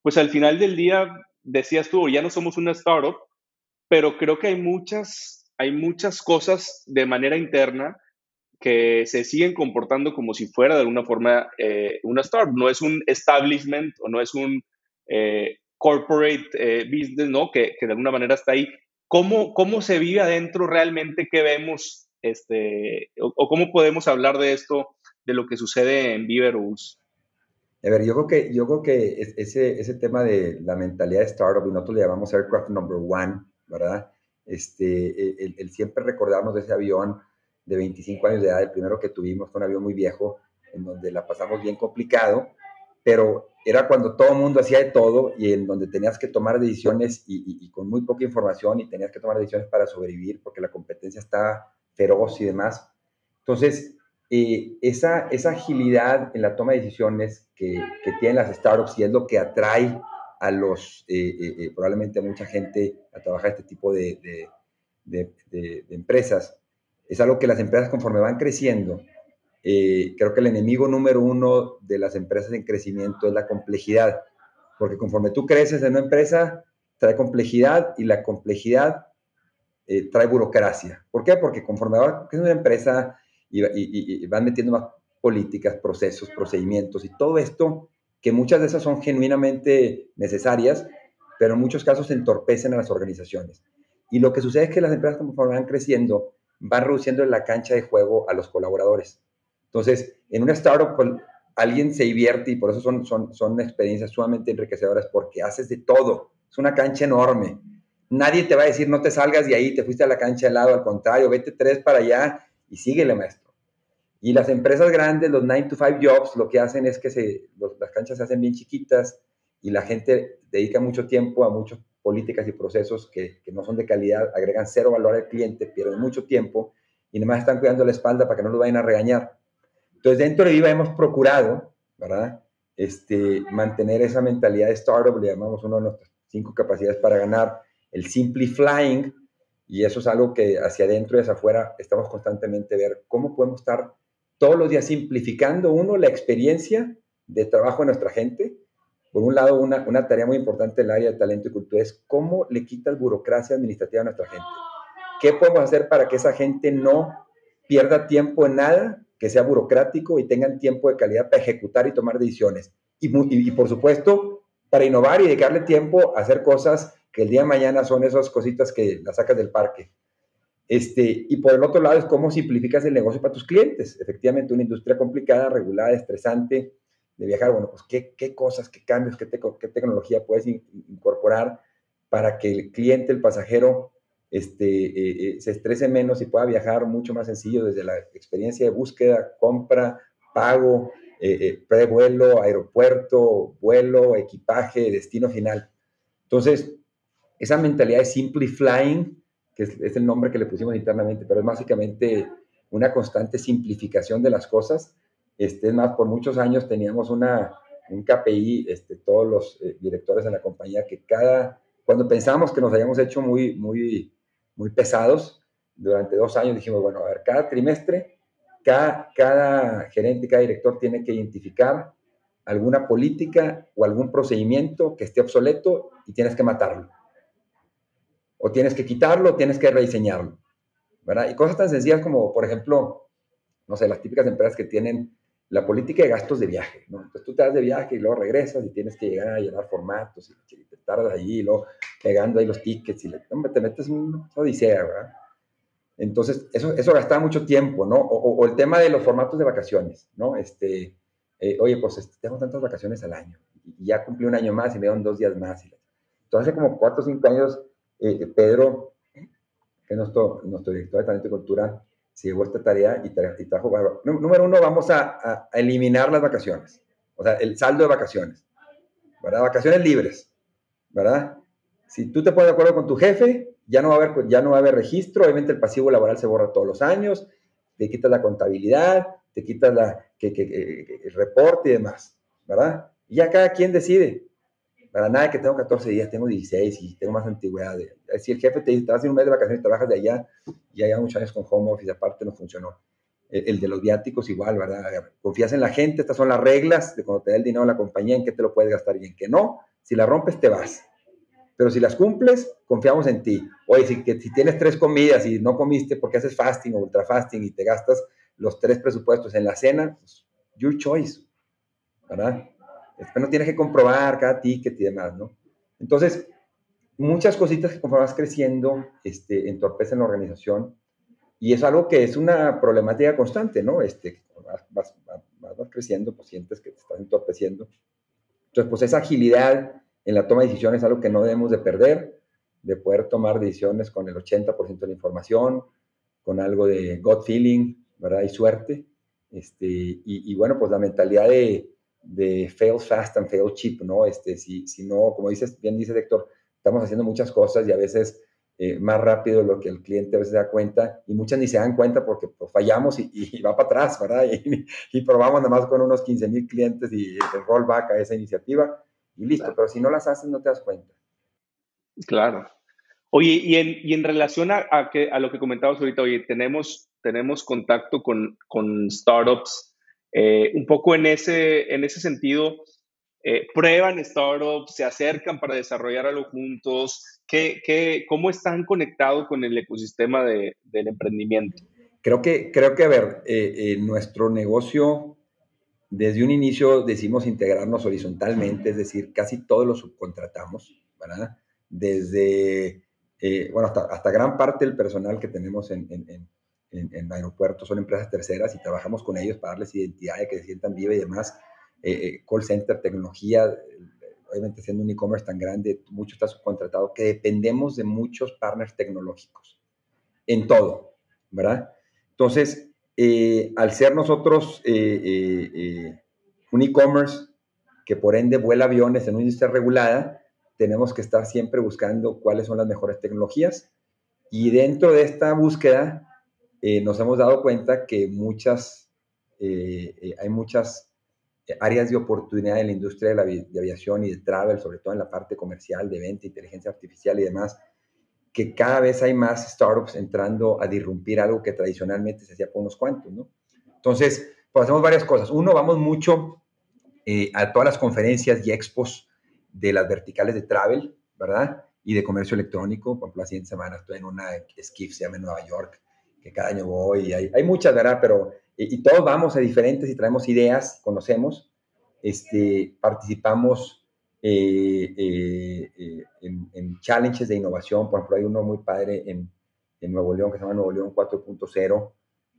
pues al final del día, decías tú, ya no somos una startup, pero creo que hay muchas hay muchas cosas de manera interna que se siguen comportando como si fuera de alguna forma eh, una startup. No es un establishment o no es un eh, corporate eh, business, ¿no? Que, que, de alguna manera está ahí. ¿Cómo, cómo se vive adentro realmente? ¿Qué vemos? Este, o, o, cómo podemos hablar de esto, de lo que sucede en Viverus? A ver, yo creo que, yo creo que ese, ese tema de la mentalidad de startup, y nosotros le llamamos aircraft number one, ¿verdad? este, el, siempre recordarnos de ese avión de 25 años de edad, el primero que tuvimos, fue un avión muy viejo, en donde la pasamos bien complicado, pero era cuando todo el mundo hacía de todo y en donde tenías que tomar decisiones y, con muy poca información y tenías que tomar decisiones para sobrevivir porque la competencia está feroz y demás. Entonces, eh, esa, esa agilidad en la toma de decisiones que, que tienen las startups y es lo que atrae a los, eh, eh, eh, probablemente a mucha gente a trabajar este tipo de, de, empresas. Es algo que las empresas conforme van creciendo, creo que el enemigo número uno de las empresas en crecimiento es la complejidad, porque conforme tú creces en una empresa, trae complejidad y la complejidad trae burocracia. ¿Por qué? Porque conforme va creciendo una empresa y, y, y van metiendo más políticas, procesos, procedimientos y todo esto que muchas de esas son genuinamente necesarias, pero en muchos casos entorpecen a las organizaciones. Y lo que sucede es que las empresas conforme van creciendo, van reduciendo la cancha de juego a los colaboradores. Entonces, en una startup, pues, alguien se divierte y por eso son, son, son experiencias sumamente enriquecedoras porque haces de todo. Es una cancha enorme. Nadie te va a decir no te salgas de ahí, te fuiste a la cancha de lado, al contrario, vete tres para allá y síguele, maestro. Y las empresas grandes, los 9 to 5 jobs, lo que hacen es que se, las canchas se hacen bien chiquitas y la gente dedica mucho tiempo a muchas políticas y procesos que, que no son de calidad, agregan cero valor al cliente, pierden mucho tiempo y además están cuidando la espalda para que no lo vayan a regañar. Entonces, dentro de Viva hemos procurado, ¿verdad? Este, mantener esa mentalidad de startup, le llamamos una de nuestras cinco capacidades para ganar, el Simply Flying, y eso es algo que hacia adentro y hacia afuera estamos constantemente ver cómo podemos estar todos los días simplificando, uno, la experiencia de trabajo de nuestra gente. Por un lado, una, tarea muy importante del área de talento y cultura es cómo le quitas burocracia administrativa a nuestra gente. ¿Qué podemos hacer para que esa gente no pierda tiempo en nada, que sea burocrático y tengan tiempo de calidad para ejecutar y tomar decisiones? Y, y, y por supuesto, para innovar y dedicarle tiempo a hacer cosas que el día de mañana son esas cositas que las sacas del parque. Este, y por el otro lado es cómo simplificas el negocio para tus clientes. Efectivamente, una industria complicada, regulada, estresante de viajar. Bueno, pues qué, qué cosas, qué cambios, qué, tecnología puedes incorporar para que el cliente, el pasajero, este, eh, eh, se estrese menos y pueda viajar mucho más sencillo desde la experiencia de búsqueda, compra, pago, eh, prevuelo, aeropuerto, vuelo, equipaje, destino final. Entonces, esa mentalidad de simply flying que es, el nombre que le pusimos internamente, pero es básicamente una constante simplificación de las cosas. Este, es más, por muchos años teníamos una, un KPI, este, todos los eh, directores de la compañía, que cada, cuando pensábamos que nos habíamos hecho muy, muy, muy pesados, durante dos años dijimos, bueno, a ver, cada trimestre, cada, cada gerente, cada director tiene que identificar alguna política o algún procedimiento que esté obsoleto y tienes que matarlo o tienes que quitarlo, o tienes que rediseñarlo, ¿verdad? Y cosas tan sencillas como, por ejemplo, no sé, las típicas empresas que tienen la política de gastos de viaje, ¿no? Entonces tú te das de viaje y luego regresas y tienes que llegar a llenar formatos y te tardas ahí, y luego pegando ahí los tickets y te metes una odisea, ¿verdad? Entonces, eso, eso gastaba mucho tiempo, ¿no? O, o, el tema de los formatos de vacaciones, ¿no? Este, eh, oye, pues este, tengo tantas vacaciones al año y ya cumplí un año más y me dieron dos días más. Entonces, hace como cuatro o cinco años, eh, Pedro, que es nuestro, nuestro director de talento y cultura, se llevó esta tarea y, trajo, número uno, vamos a, eliminar las vacaciones, o sea, el saldo de vacaciones, ¿verdad? Vacaciones libres, ¿verdad? Si tú te pones de acuerdo con tu jefe, ya no va a haber, ya no va a haber registro, obviamente el pasivo laboral se borra todos los años, te quitas la contabilidad, te quitas la, que, el reporte y demás, ¿verdad? Y ya cada quien decide. Para nada que tengo 14 días, tengo 16 y tengo más antigüedad. Si el jefe te dice, te vas a hacer un mes de vacaciones trabajas de allá, y ya muchos años con home office, aparte no funcionó. El, de los viáticos igual, ¿verdad? Confías en la gente, estas son las reglas de cuando te da el dinero a la compañía, en qué te lo puedes gastar y en qué no. Si la rompes, te vas. Pero si las cumples, confiamos en ti. Oye, si, que, si tienes tres comidas y no comiste porque haces fasting o ultra fasting y te gastas los tres presupuestos en la cena, pues, your choice, ¿verdad? Después no tienes que comprobar cada ticket y demás, ¿no? Entonces, muchas cositas que conforme vas creciendo este, entorpecen la organización y es algo que es una problemática constante, ¿no? Este, vas, vas, vas, vas creciendo, pues sientes que te estás entorpeciendo. Entonces, pues esa agilidad en la toma de decisiones es algo que no debemos de perder, de poder tomar decisiones con el 80% de la información, con algo de gut feeling, ¿verdad? Y suerte. Este, y, y bueno, pues la mentalidad de, de fail fast and fail cheap, ¿no? Este, si, si no, como dices, bien dice Héctor, estamos haciendo muchas cosas y a veces eh, más rápido de lo que el cliente a veces da cuenta y muchas ni se dan cuenta porque pues, fallamos y, y, va para atrás, ¿verdad? Y, y, probamos nada más con unos 15 mil clientes y el rollback a esa iniciativa y listo, pero si no las haces no te das cuenta. Claro. Oye, y en, y en relación a, a, que, a lo que comentabas ahorita, oye, tenemos, tenemos contacto con, con startups eh, un poco en ese, en ese sentido, eh, prueban startups, se acercan para desarrollar algo juntos. ¿Qué, qué, cómo están conectados con el ecosistema de, del emprendimiento? Creo que, creo que a ver, eh, nuestro negocio, desde un inicio decimos integrarnos horizontalmente, es decir, casi todos lo subcontratamos, ¿verdad? Desde, bueno, hasta, hasta, gran parte del personal que tenemos en, en en, aeropuertos, son empresas terceras y trabajamos con ellos para darles identidad y que se sientan viva y demás. Eh, eh, call center, tecnología, obviamente siendo un e-commerce tan grande, mucho está subcontratado, que dependemos de muchos partners tecnológicos en todo, ¿verdad? Entonces, eh, al ser nosotros un e-commerce que por ende vuela aviones en una industria regulada, tenemos que estar siempre buscando cuáles son las mejores tecnologías y dentro de esta búsqueda eh, nos hemos dado cuenta que muchas, eh, eh, hay muchas áreas de oportunidad en la industria de la de aviación y de travel, sobre todo en la parte comercial, de venta, inteligencia artificial y demás, que cada vez hay más startups entrando a disrumpir algo que tradicionalmente se hacía por unos cuantos, ¿no? Entonces, pues hacemos varias cosas. Uno, vamos mucho a todas las conferencias y expos de las verticales de travel, ¿verdad? Y de comercio electrónico. Por ejemplo, la siguiente semana estoy en una Skiff, se llama en Nueva York, que cada año voy, hay, hay muchas, ¿verdad? Pero, y, todos vamos a diferentes y traemos ideas, conocemos, este, participamos eh, eh, eh, en, challenges de innovación, por ejemplo, hay uno muy padre en, en Nuevo León que se llama Nuevo León 4.0,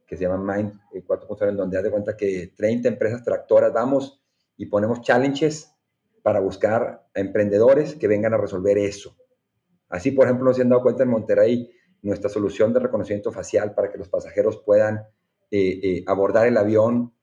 que se llama Mind 4.0, en donde haz de cuenta que 30 empresas tractoras vamos y ponemos challenges para buscar a emprendedores que vengan a resolver eso. Así, por ejemplo, nos se han dado cuenta en Monterrey, nuestra solución de reconocimiento facial para que los pasajeros puedan eh, eh, abordar el avión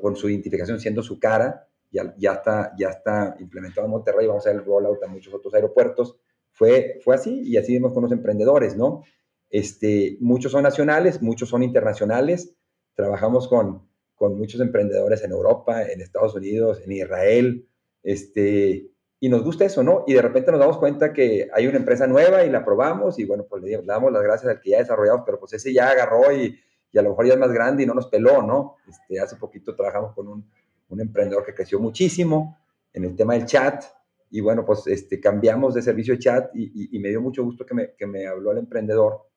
con su identificación siendo su cara, ya, ya, está, ya está implementado en Monterrey, vamos a ver el rollout a muchos otros aeropuertos. Fue, fue así y así vimos con los emprendedores, ¿no? Este, muchos son nacionales, muchos son internacionales. Trabajamos con, con muchos emprendedores en Europa, en Estados Unidos, en Israel, este, y nos gusta eso, ¿no? Y de repente nos damos cuenta que hay una empresa nueva y la probamos y bueno, pues le damos las gracias al que ya desarrollamos, pero pues ese ya agarró y, y a lo mejor ya es más grande y no nos peló, ¿no? Este, hace poquito trabajamos con un, un, emprendedor que creció muchísimo en el tema del chat y bueno, pues este, cambiamos de servicio de chat y, y, me dio mucho gusto que me, que me habló el emprendedor,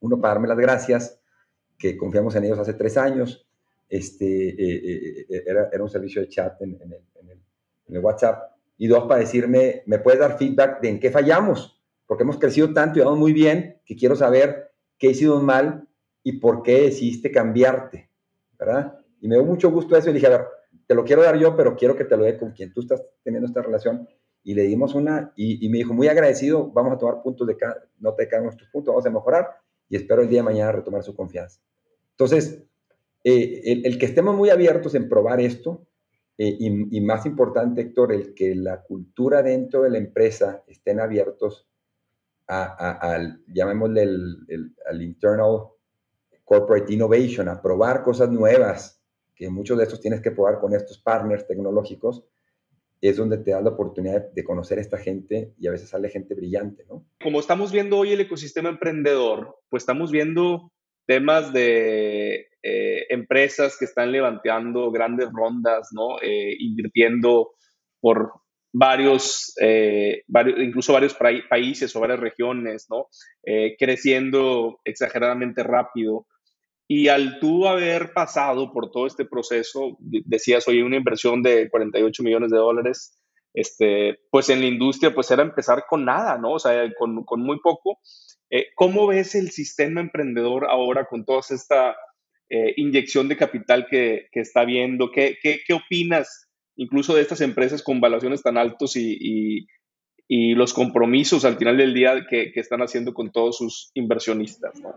uno para darme las gracias, que confiamos en ellos hace tres años, este, eh, eh, era, era, un servicio de chat en, en, el, en, el, en el WhatsApp y dos, para decirme, ¿me puedes dar feedback de en qué fallamos? Porque hemos crecido tanto y vamos muy bien que quiero saber qué hicimos mal y por qué decidiste cambiarte, ¿verdad? Y me dio mucho gusto eso y dije, a ver, te lo quiero dar yo, pero quiero que te lo dé con quien tú estás teniendo esta relación. Y le dimos una, y, me dijo, muy agradecido, vamos a tomar puntos de cada, no te caen nuestros puntos, vamos a mejorar y espero el día de mañana retomar su confianza. Entonces, eh, el, que estemos muy abiertos en probar esto, eh, y, más importante, Héctor, el que la cultura dentro de la empresa estén abiertos al, llamémosle, el, al internal corporate innovation, a probar cosas nuevas, que muchos de estos tienes que probar con estos partners tecnológicos, es donde te da la oportunidad de conocer a esta gente y a veces sale gente brillante, ¿no? Como estamos viendo hoy el ecosistema emprendedor, pues estamos viendo temas de eh, empresas que están levantando grandes rondas, ¿no? Eh, invirtiendo por varios, eh, varios, incluso varios países o varias regiones, ¿no? creciendo exageradamente rápido. Y al tú haber pasado por todo este proceso, decías, hoy una inversión de 48 millones de dólares, este, pues en la industria, pues era empezar con nada, ¿no? O sea, con, con muy poco. Eh, ¿Cómo ves el sistema emprendedor ahora con toda esta eh, inyección de capital que, que está viendo? ¿Qué, ¿Qué, qué, opinas incluso de estas empresas con valuaciones tan altos y, y, y los compromisos al final del día que, que, están haciendo con todos sus inversionistas? ¿no?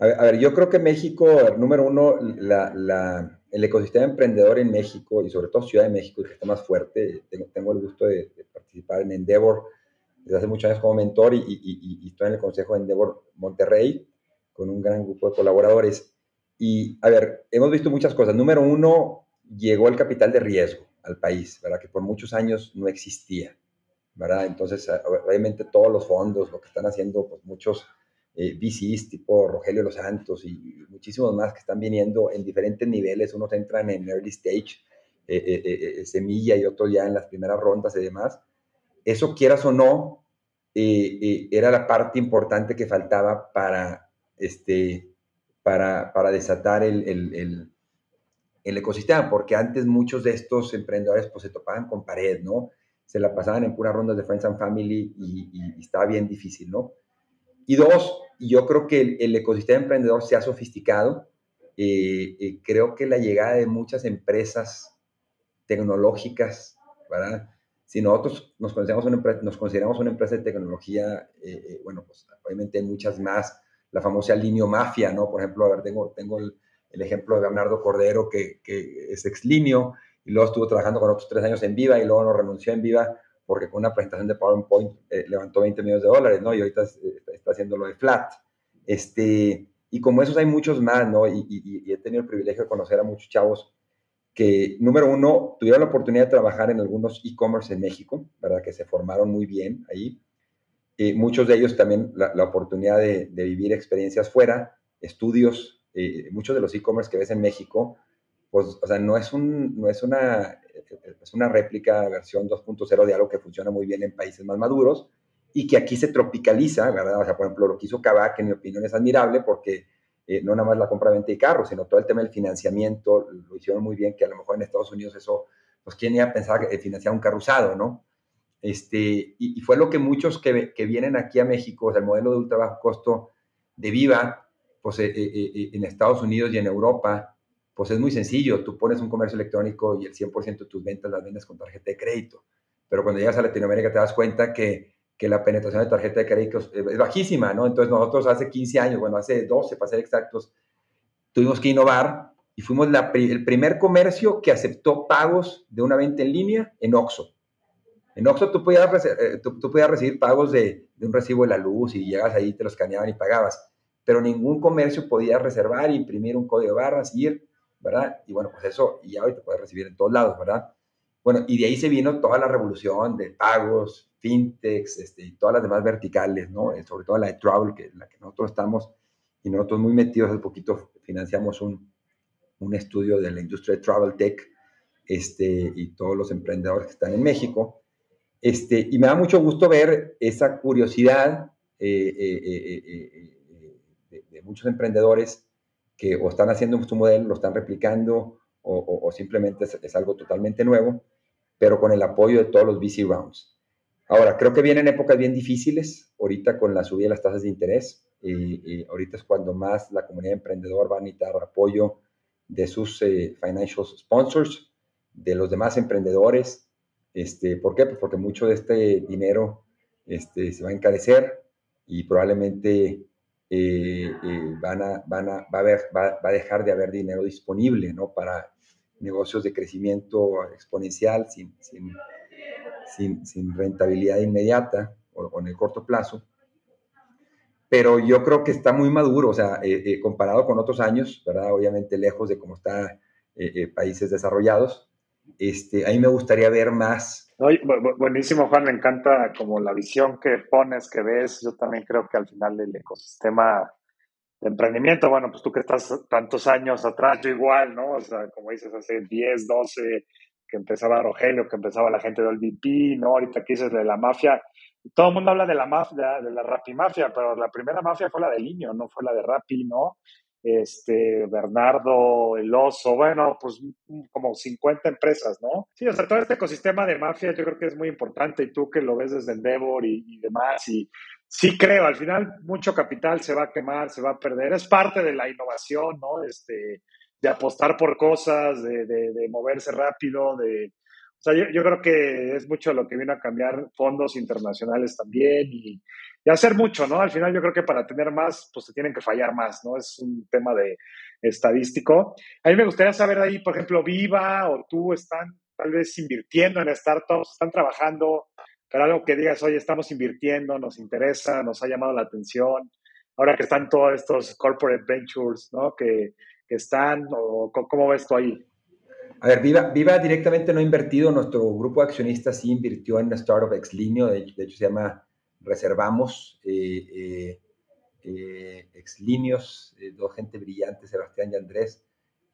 A ver, yo creo que México, número uno, el ecosistema emprendedor en México y sobre todo Ciudad de México, que está más fuerte, tengo, el gusto de, participar en Endeavor desde hace muchos años como mentor y, estoy en el consejo de Endeavor Monterrey con un gran grupo de colaboradores. Y, a ver, hemos visto muchas cosas. Número uno, llegó el capital de riesgo al país, ¿verdad? Que por muchos años no existía, ¿verdad? Entonces, obviamente todos los fondos, lo que están haciendo, pues muchos eh, VCs tipo Rogelio Los Santos y, muchísimos más que están viniendo en diferentes niveles. Unos entran en early stage, eh, eh, eh, semilla y otros ya en las primeras rondas y demás. Eso, quieras o no, era la parte importante que faltaba para, este, para, para desatar el, el, el, ecosistema, porque antes muchos de estos emprendedores pues se topaban con pared, ¿no? Se la pasaban en puras rondas de Friends and Family y, estaba bien difícil, ¿no? Y dos, yo creo que el, ecosistema emprendedor se ha sofisticado. Eh, eh, creo que la llegada de muchas empresas tecnológicas, ¿verdad? Si nosotros nos consideramos una empresa, nos consideramos una empresa de tecnología, eh, bueno, pues obviamente hay muchas más. La famosa Linio Mafia, ¿no? Por ejemplo, a ver, tengo, tengo el, ejemplo de Bernardo Cordero, que, que es ex Linio, y luego estuvo trabajando con otros tres años en Viva, y luego nos renunció en Viva porque con una presentación de PowerPoint eh, levantó 20 millones de dólares, ¿no? Y ahorita está, haciendo lo de Flat. Este, y como esos hay muchos más, ¿no? Y, he tenido el privilegio de conocer a muchos chavos que, número uno, tuvieron la oportunidad de trabajar en algunos e-commerce en México, ¿verdad? Que se formaron muy bien ahí. Eh, muchos de ellos también la, oportunidad de, vivir experiencias fuera, estudios, eh, muchos de los e-commerce que ves en México, pues, o sea, no es, un, no es una es una réplica, versión 2.0 de algo que funciona muy bien en países más maduros y que aquí se tropicaliza, ¿verdad? O sea, por ejemplo, lo que hizo Kavak, en mi opinión, es admirable porque eh, no nada más la compra-venta de carros, sino todo el tema del financiamiento, lo hicieron muy bien, que a lo mejor en Estados Unidos eso, pues, ¿quién iba a pensar que financiar un carro usado, no? Este, y, fue lo que muchos que, que, vienen aquí a México, o sea, el modelo de ultra bajo costo de Viva, pues eh, eh, en Estados Unidos y en Europa, pues es muy sencillo. Tú pones un comercio electrónico y el 100% de tus ventas las vendes con tarjeta de crédito. Pero cuando llegas a Latinoamérica te das cuenta que, que la penetración de tarjeta de crédito es, bajísima, ¿no? Entonces nosotros hace 15 años, bueno, hace 12 para ser exactos, tuvimos que innovar y fuimos la, el primer comercio que aceptó pagos de una venta en línea en OXO. En OXO tú podías, eh, tú, podías recibir pagos de, un recibo de la luz y llegas ahí, te los escaneaban y pagabas. Pero ningún comercio podía reservar, imprimir un código de barras, ir ¿verdad? Y bueno, pues eso ya hoy te puedes recibir en todos lados, ¿verdad? Bueno, y de ahí se vino toda la revolución de pagos, fintechs, este, y todas las demás verticales, ¿no? Eh, sobre todo la de travel, que la que nosotros estamos, y nosotros muy metidos, hace poquito financiamos un, un estudio de la industria de travel tech, este, y todos los emprendedores que están en México. Este, y me da mucho gusto ver esa curiosidad eh, eh, de, de, muchos emprendedores que o están haciendo su modelo, lo están replicando o, simplemente es, algo totalmente nuevo, pero con el apoyo de todos los VC rounds. Ahora, creo que vienen épocas bien difíciles, ahorita con la subida de las tasas de interés, y, ahorita es cuando más la comunidad emprendedora va a necesitar apoyo de sus eh, financial sponsors, de los demás emprendedores. Este, ¿Por qué? Pues porque mucho de este dinero este, se va a encarecer y probablemente eh, eh, van a, va, a va, a dejar de haber dinero disponible ¿no? para negocios de crecimiento exponencial sin, sin, sin, sin rentabilidad inmediata o, en el corto plazo. Pero yo creo que está muy maduro, o sea, eh, comparado con otros años, ¿verdad? Obviamente lejos de cómo están países desarrollados. Este, a mí me gustaría ver más buenísimo, Juan, me encanta como la visión que pones, que ves. Yo también creo que al final el ecosistema emprendimiento, bueno, pues tú que estás tantos años atrás, yo igual, ¿no? O sea, como dices, hace 10, 12, que empezaba Rogelio, que empezaba la gente del VP, ¿no? Ahorita que dices de la mafia. Todo el mundo habla de la mafia, de la Rappi Mafia, pero la primera mafia fue la de Niño, no fue la de Rappi, ¿no? este, Bernardo, El Oso, bueno, pues como 50 empresas, ¿no? Sí, o sea, todo este ecosistema de mafia yo creo que es muy importante y tú que lo ves desde Endeavor y demás, y sí creo, al final mucho capital se va a quemar, se va a perder, es parte de la innovación, ¿no? Este, de apostar por cosas, de, de, moverse rápido, de... O sea, yo, yo, creo que es mucho lo que viene a cambiar fondos internacionales también y, y hacer mucho, ¿no? Al final yo creo que para tener más, pues se tienen que fallar más, ¿no? Es un tema de estadístico. A mí me gustaría saber ahí, por ejemplo, Viva o tú están tal vez invirtiendo en startups, están trabajando, pero algo que digas, oye, estamos invirtiendo, nos interesa, nos ha llamado la atención. Ahora que están todos estos corporate ventures, ¿no? Que, que están, o ¿cómo ves tú ahí? A ver, Viva, Viva directamente no ha invertido, nuestro grupo de accionistas sí invirtió en una startup Exlinio, de hecho se llama reservamos eh, eh, eh exlinios, eh, dos gente brillante, Sebastián y Andrés,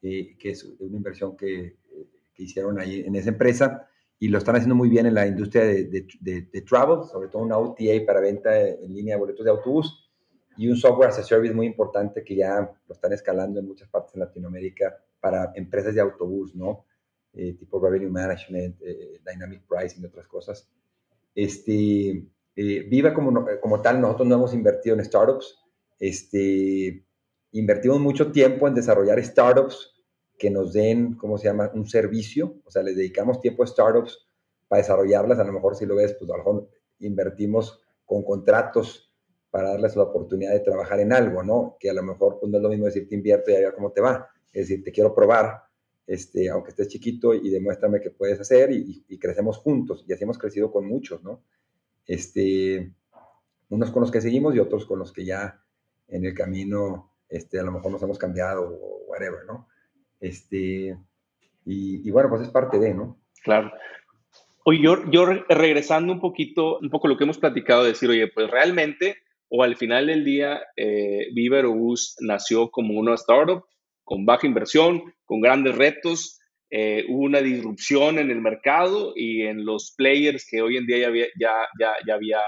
que es una inversión que, que, hicieron ahí en esa empresa y lo están haciendo muy bien en la industria de, de, travel, sobre todo una OTA para venta en línea de boletos de autobús y un software as a service muy importante que ya lo están escalando en muchas partes de Latinoamérica para empresas de autobús, ¿no? tipo Revenue Management, Dynamic Pricing y otras cosas. Este, eh, Viva como, como tal, nosotros no hemos invertido en startups. Este, invertimos mucho tiempo en desarrollar startups que nos den, ¿cómo se llama?, un servicio. O sea, les dedicamos tiempo a startups para desarrollarlas. A lo mejor si lo ves, pues a lo mejor invertimos con contratos para darles la oportunidad de trabajar en algo, ¿no? Que a lo mejor pues, no es lo mismo decir te invierto y a ver cómo te va. Es decir, te quiero probar, este, aunque estés chiquito y demuéstrame que puedes hacer y, y, crecemos juntos. Y así hemos crecido con muchos, ¿no? este, unos con los que seguimos y otros con los que ya en el camino, este, a lo mejor nos hemos cambiado o whatever, ¿no? Este, y, bueno, pues es parte de, ¿no? Claro. Oye, yo, yo regresando un poquito, un poco lo que hemos platicado, decir, oye, pues realmente, o al final del día, eh, Viva nació como una startup con baja inversión, con grandes retos, eh, hubo una disrupción en el mercado y en los players que hoy en día ya había, ya, ya, había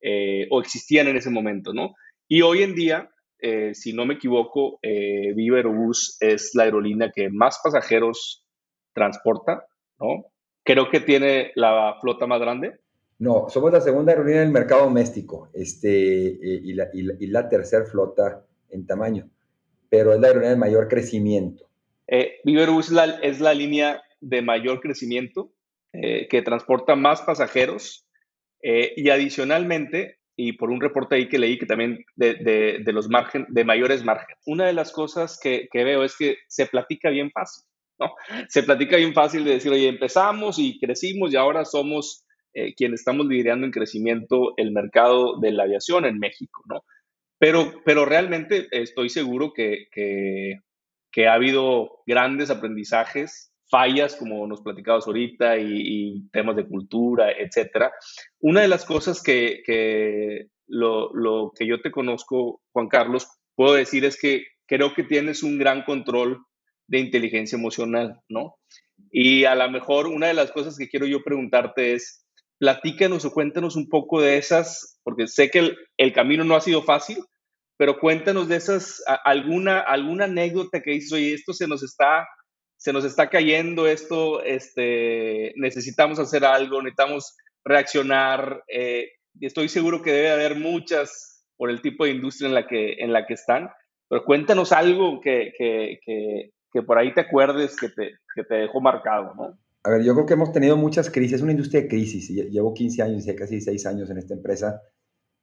eh, o existían en ese momento, ¿no? Y hoy en día, eh, si no me equivoco, Viva Aerobús es la aerolínea que más pasajeros transporta, ¿no? Creo que tiene la flota más grande. No, somos la segunda aerolínea del mercado doméstico este, y, la, y, y la tercera flota en tamaño, pero es la aerolínea de mayor crecimiento. Eh, es la, es la línea de mayor crecimiento eh, que transporta más pasajeros eh, y adicionalmente, y por un reporte ahí que leí que también de, de, los margen, de mayores márgenes, una de las cosas que, que, veo es que se platica bien fácil, ¿no? Se platica bien fácil de decir, oye, empezamos y crecimos y ahora somos eh, quienes estamos liderando en crecimiento el mercado de la aviación en México, ¿no? Pero, pero realmente estoy seguro que, que que ha habido grandes aprendizajes, fallas como nos platicabas ahorita y, temas de cultura, etcétera. Una de las cosas que, que lo, lo, que yo te conozco, Juan Carlos, puedo decir es que creo que tienes un gran control de inteligencia emocional, ¿no? Y a lo mejor una de las cosas que quiero yo preguntarte es, platícanos o cuéntanos un poco de esas, porque sé que el, el camino no ha sido fácil, pero cuéntanos de esas, alguna, alguna anécdota que dices, oye, esto se nos está, se nos está cayendo, esto, este, necesitamos hacer algo, necesitamos reaccionar. Eh, estoy seguro que debe haber muchas por el tipo de industria en la que, en la que están, pero cuéntanos algo que, que, que por ahí te acuerdes que te, que te dejó marcado, ¿no? A ver, yo creo que hemos tenido muchas crisis, es una industria de crisis. Llevo 15 años, casi 6 años en esta empresa,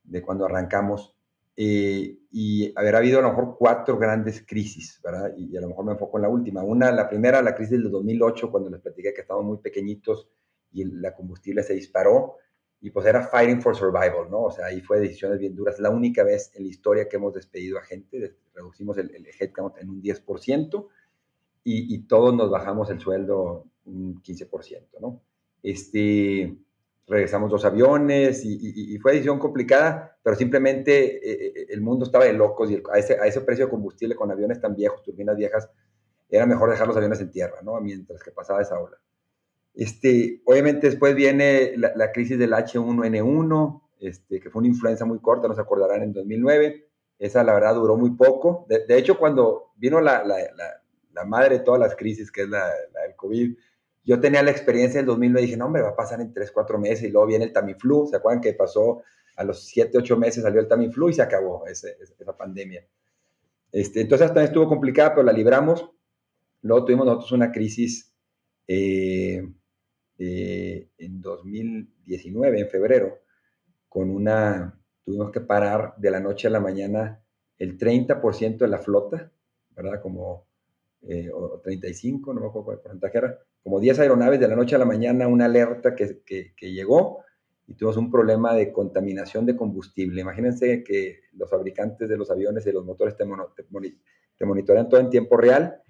de cuando arrancamos. Eh, y haber habido a lo mejor cuatro grandes crisis, ¿verdad? Y, a lo mejor me enfoco en la última. Una, la primera, la crisis del 2008, cuando les platiqué que estábamos muy pequeñitos y la combustible se disparó. Y pues era fighting for survival, ¿no? O sea, ahí fue decisiones bien duras. La única vez en la historia que hemos despedido a gente, reducimos el, el headcount en un 10% y, y todos nos bajamos el sueldo un 15%, ¿no? Este, regresamos dos aviones y, fue decisión complicada, pero simplemente eh, eh, el mundo estaba de locos y a, ese, a ese precio de combustible con aviones tan viejos, turbinas viejas, era mejor dejar los aviones en tierra, ¿no? Mientras que pasaba esa ola. Este, obviamente después viene la, crisis del H1N1, este, que fue una influencia muy corta, no se acordarán, en 2009. Esa, la verdad, duró muy poco. De, hecho, cuando vino la, la, la, madre de todas las crisis, que es la, del COVID, yo tenía la experiencia del 2009 y dije, no, hombre, va a pasar en 3, 4 meses y luego viene el Tamiflu. ¿Se acuerdan que pasó a los 7, 8 meses salió el Tamiflu y se acabó esa pandemia? Este, entonces también estuvo complicada, pero la libramos. Luego tuvimos nosotros una crisis eh, eh, en 2019, en febrero, con una, tuvimos que parar de la noche a la mañana el 30% de la flota, ¿verdad? Como, eh, o 35, no me acuerdo cuál porcentaje era, como 10 aeronaves de la noche a la mañana, una alerta que, que, llegó y tuvimos un problema de contaminación de combustible. Imagínense que los fabricantes de los aviones y los motores te, te, monitorean todo en tiempo real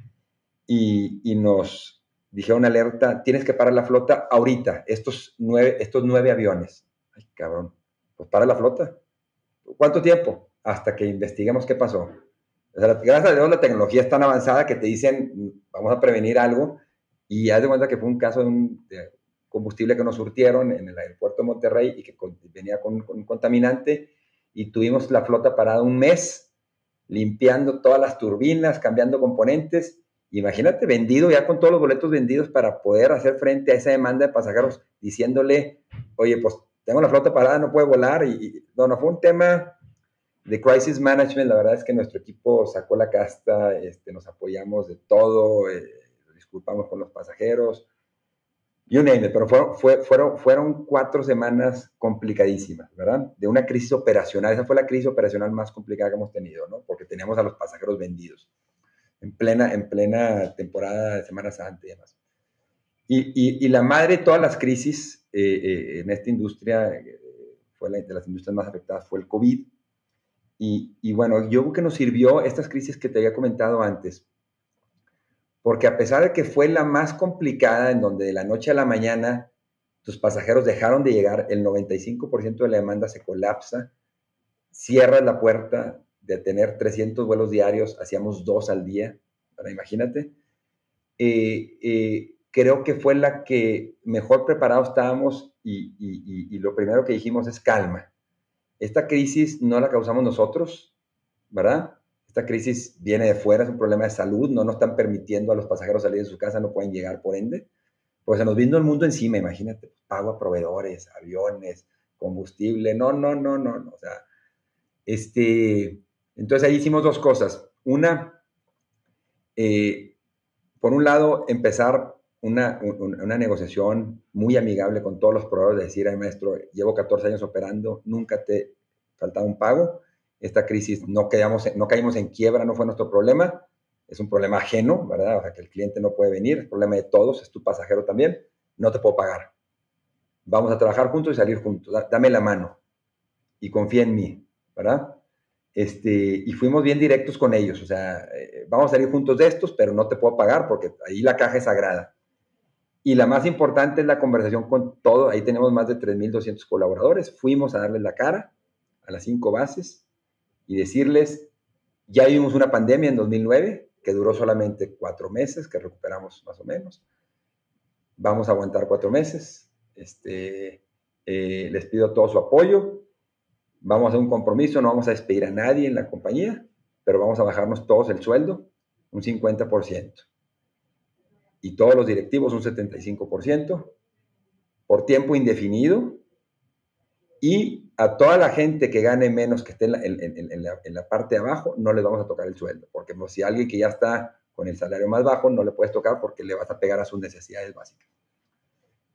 y, y, nos dijeron alerta, tienes que parar la flota ahorita, estos nueve, estos nueve aviones. Ay, cabrón, pues para la flota. ¿Cuánto tiempo? Hasta que investiguemos qué pasó. gracias a Dios la tecnología es tan avanzada que te dicen, vamos a prevenir algo, y haz de cuenta que fue un caso de un combustible que nos surtieron en el aeropuerto de Monterrey y que venía con, un contaminante y tuvimos la flota parada un mes limpiando todas las turbinas, cambiando componentes. Imagínate, vendido ya con todos los boletos vendidos para poder hacer frente a esa demanda de pasajeros diciéndole, oye, pues tengo la flota parada, no puede volar. Y, no, no fue un tema de crisis management. La verdad es que nuestro equipo sacó la casta, este, nos apoyamos de todo. Eh, disculpamos con los pasajeros, you name it, pero fueron, fueron, fueron cuatro semanas complicadísimas, ¿verdad? De una crisis operacional, esa fue la crisis operacional más complicada que hemos tenido, ¿no? Porque teníamos a los pasajeros vendidos en plena, en plena temporada de Semana Santa y demás. Y, y, la madre de todas las crisis eh, eh, en esta industria, eh, fue la, de las industrias más afectadas, fue el COVID. Y, y, bueno, yo creo que nos sirvió estas crisis que te había comentado antes, porque a pesar de que fue la más complicada, en donde de la noche a la mañana tus pasajeros dejaron de llegar, el 95% de la demanda se colapsa, cierras la puerta de tener 300 vuelos diarios, hacíamos dos al día, para imagínate. Eh, eh, creo que fue la que mejor preparados estábamos y, y lo primero que dijimos es calma. Esta crisis no la causamos nosotros, ¿verdad? Esta crisis viene de fuera, es un problema de salud, no nos están permitiendo a los pasajeros salir de su casa, no pueden llegar por ende. Pues se nos vino el mundo encima, imagínate, pago a proveedores, aviones, combustible, no, no, no, no, no. O sea, este, entonces ahí hicimos dos cosas. Una, eh, por un lado, empezar una, una, negociación muy amigable con todos los proveedores, de decir, ay maestro, llevo 14 años operando, nunca te faltaba un pago, esta crisis no, quedamos, no caímos en quiebra, no fue nuestro problema, es un problema ajeno, ¿verdad? O sea, que el cliente no puede venir, es problema de todos, es tu pasajero también, no te puedo pagar. Vamos a trabajar juntos y salir juntos, dame la mano y confía en mí, ¿verdad? Este, y fuimos bien directos con ellos, o sea, eh, vamos a salir juntos de estos, pero no te puedo pagar porque ahí la caja es sagrada. Y la más importante es la conversación con todo, ahí tenemos más de 3.200 colaboradores, fuimos a darles la cara a las cinco bases, y decirles, ya vimos una pandemia en 2009 que duró solamente cuatro meses, que recuperamos más o menos. Vamos a aguantar cuatro meses. Este, eh, les pido todo su apoyo. Vamos a hacer un compromiso, no vamos a despedir a nadie en la compañía, pero vamos a bajarnos todos el sueldo, un 50%. Y todos los directivos un 75%, por tiempo indefinido, y a toda la gente que gane menos, que esté en la, parte de abajo, no les vamos a tocar el sueldo, porque si alguien que ya está con el salario más bajo no le puedes tocar porque le vas a pegar a sus necesidades básicas.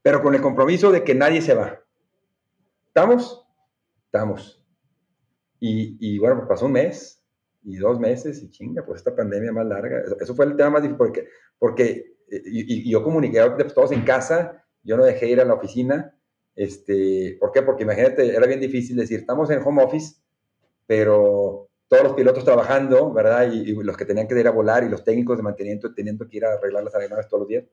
Pero con el compromiso de que nadie se va. ¿Estamos? Estamos. Y, y bueno, pues pasó un mes y dos meses y chinga, pues esta pandemia más larga. Eso, fue el tema más difícil porque, porque eh, y, yo comuniqué pues, todos en casa, yo no dejé ir a la oficina. Este, ¿Por qué? Porque imagínate, era bien difícil decir, estamos en home office, pero todos los pilotos trabajando, ¿verdad? Y, los que tenían que ir a volar y los técnicos de mantenimiento teniendo que ir a arreglar las aeronaves todos los días.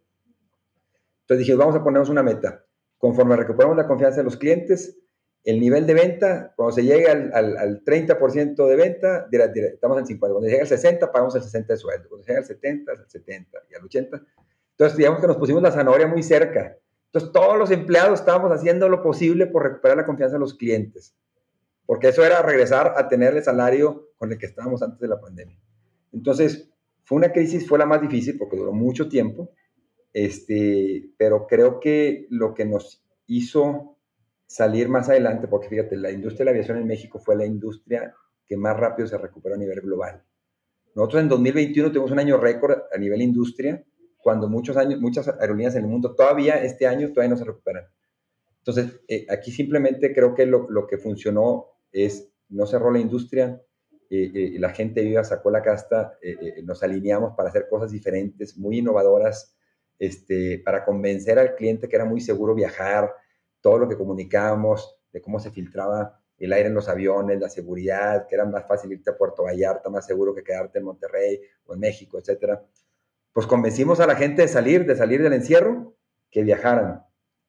Entonces dije, vamos a ponernos una meta. Conforme recuperamos la confianza de los clientes, el nivel de venta, cuando se llegue al, al, 30% de venta, estamos en 50. Cuando llegue al 60, pagamos el 60 de sueldo. Cuando llegue al 70, al 70 y al 80. Entonces, digamos que nos pusimos la zanahoria muy cerca. Entonces, todos los empleados estábamos haciendo lo posible por recuperar la confianza de los clientes. Porque eso era regresar a tener el salario con el que estábamos antes de la pandemia. Entonces, fue una crisis, fue la más difícil porque duró mucho tiempo. Este, pero creo que lo que nos hizo salir más adelante, porque fíjate, la industria de la aviación en México fue la industria que más rápido se recuperó a nivel global. Nosotros en 2021 tuvimos un año récord a nivel industria, cuando muchos años, muchas aerolíneas en el mundo todavía este año todavía no se recuperan. Entonces, eh, aquí simplemente creo que lo, lo, que funcionó es, no cerró la industria, eh, eh, la gente viva sacó la casta, nos alineamos para hacer cosas diferentes, muy innovadoras, este, para convencer al cliente que era muy seguro viajar, todo lo que comunicábamos, de cómo se filtraba el aire en los aviones, la seguridad, que era más fácil irte a Puerto Vallarta, más seguro que quedarte en Monterrey o en México, etcétera. Pues convencimos a la gente de salir, de salir del encierro, que viajaran.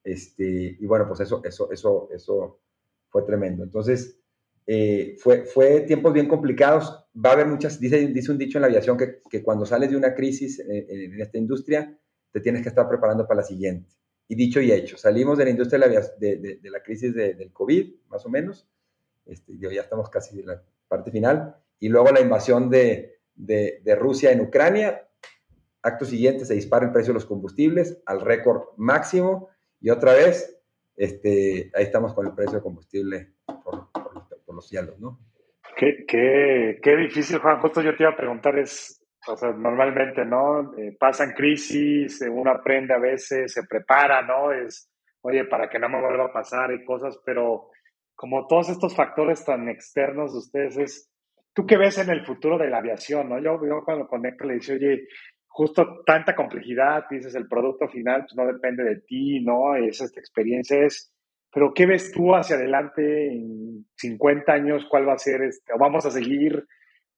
Este, y bueno, pues eso, eso, eso, eso fue tremendo. Entonces, eh, fue, fue tiempos bien complicados. Va a haber muchas, dice, dice un dicho en la aviación que, que cuando sales de una crisis en, en, esta industria, te tienes que estar preparando para la siguiente. Y dicho y hecho, salimos de la industria de la, de, la crisis del COVID, más o menos, este, ya estamos casi en la parte final, y luego la invasión de, Rusia en Ucrania, acto siguiente se dispara el precio de los combustibles al récord máximo, y otra vez, este, ahí estamos con el precio de combustible por, los cielos, ¿no? Qué, qué, qué, difícil, Juan. Justo yo te iba a preguntar, es, o sea, normalmente, ¿no? Eh, pasan crisis, uno aprende a veces, se prepara, ¿no? Es, oye, para que no me vuelva a pasar y cosas, pero como todos estos factores tan externos de ustedes, es, ¿tú qué ves en el futuro de la aviación, no? Yo, yo cuando conecto le dice, oye, justo tanta complejidad, dices, el producto final pues, no depende de ti, ¿no? Es esta experiencia, pero ¿qué ves tú hacia adelante en 50 años? ¿Cuál va a ser? Este, ¿O vamos a seguir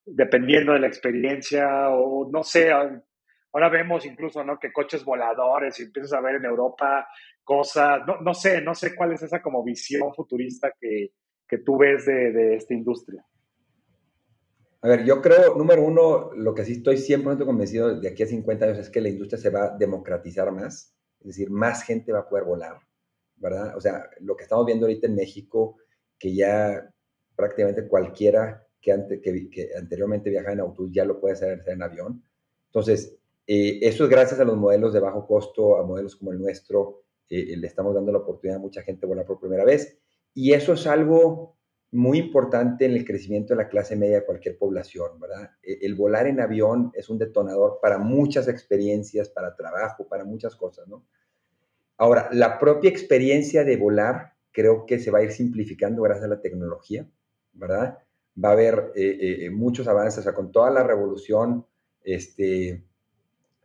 dependiendo de la experiencia o no sé, ahora vemos incluso, ¿no? Que coches voladores y empiezas a ver en Europa cosas, no, no sé, no sé cuál es esa como visión futurista que, que tú ves de, de, esta industria. A ver, yo creo, número uno, lo que sí estoy 100% convencido de aquí a 50 años es que la industria se va a democratizar más, es decir, más gente va a poder volar, ¿verdad? O sea, lo que estamos viendo ahorita en México, que ya prácticamente cualquiera que, que, anteriormente viajaba en autobús ya lo puede hacer en avión. Entonces, eh, eso es gracias a los modelos de bajo costo, a modelos como el nuestro, eh, le estamos dando la oportunidad a mucha gente volar por primera vez. Y eso es algo muy importante en el crecimiento de la clase media de cualquier población, ¿verdad? El volar en avión es un detonador para muchas experiencias, para trabajo, para muchas cosas, ¿no? Ahora, la propia experiencia de volar creo que se va a ir simplificando gracias a la tecnología, ¿verdad? va a haber eh, eh, muchos avances, o sea, con toda la revolución, este,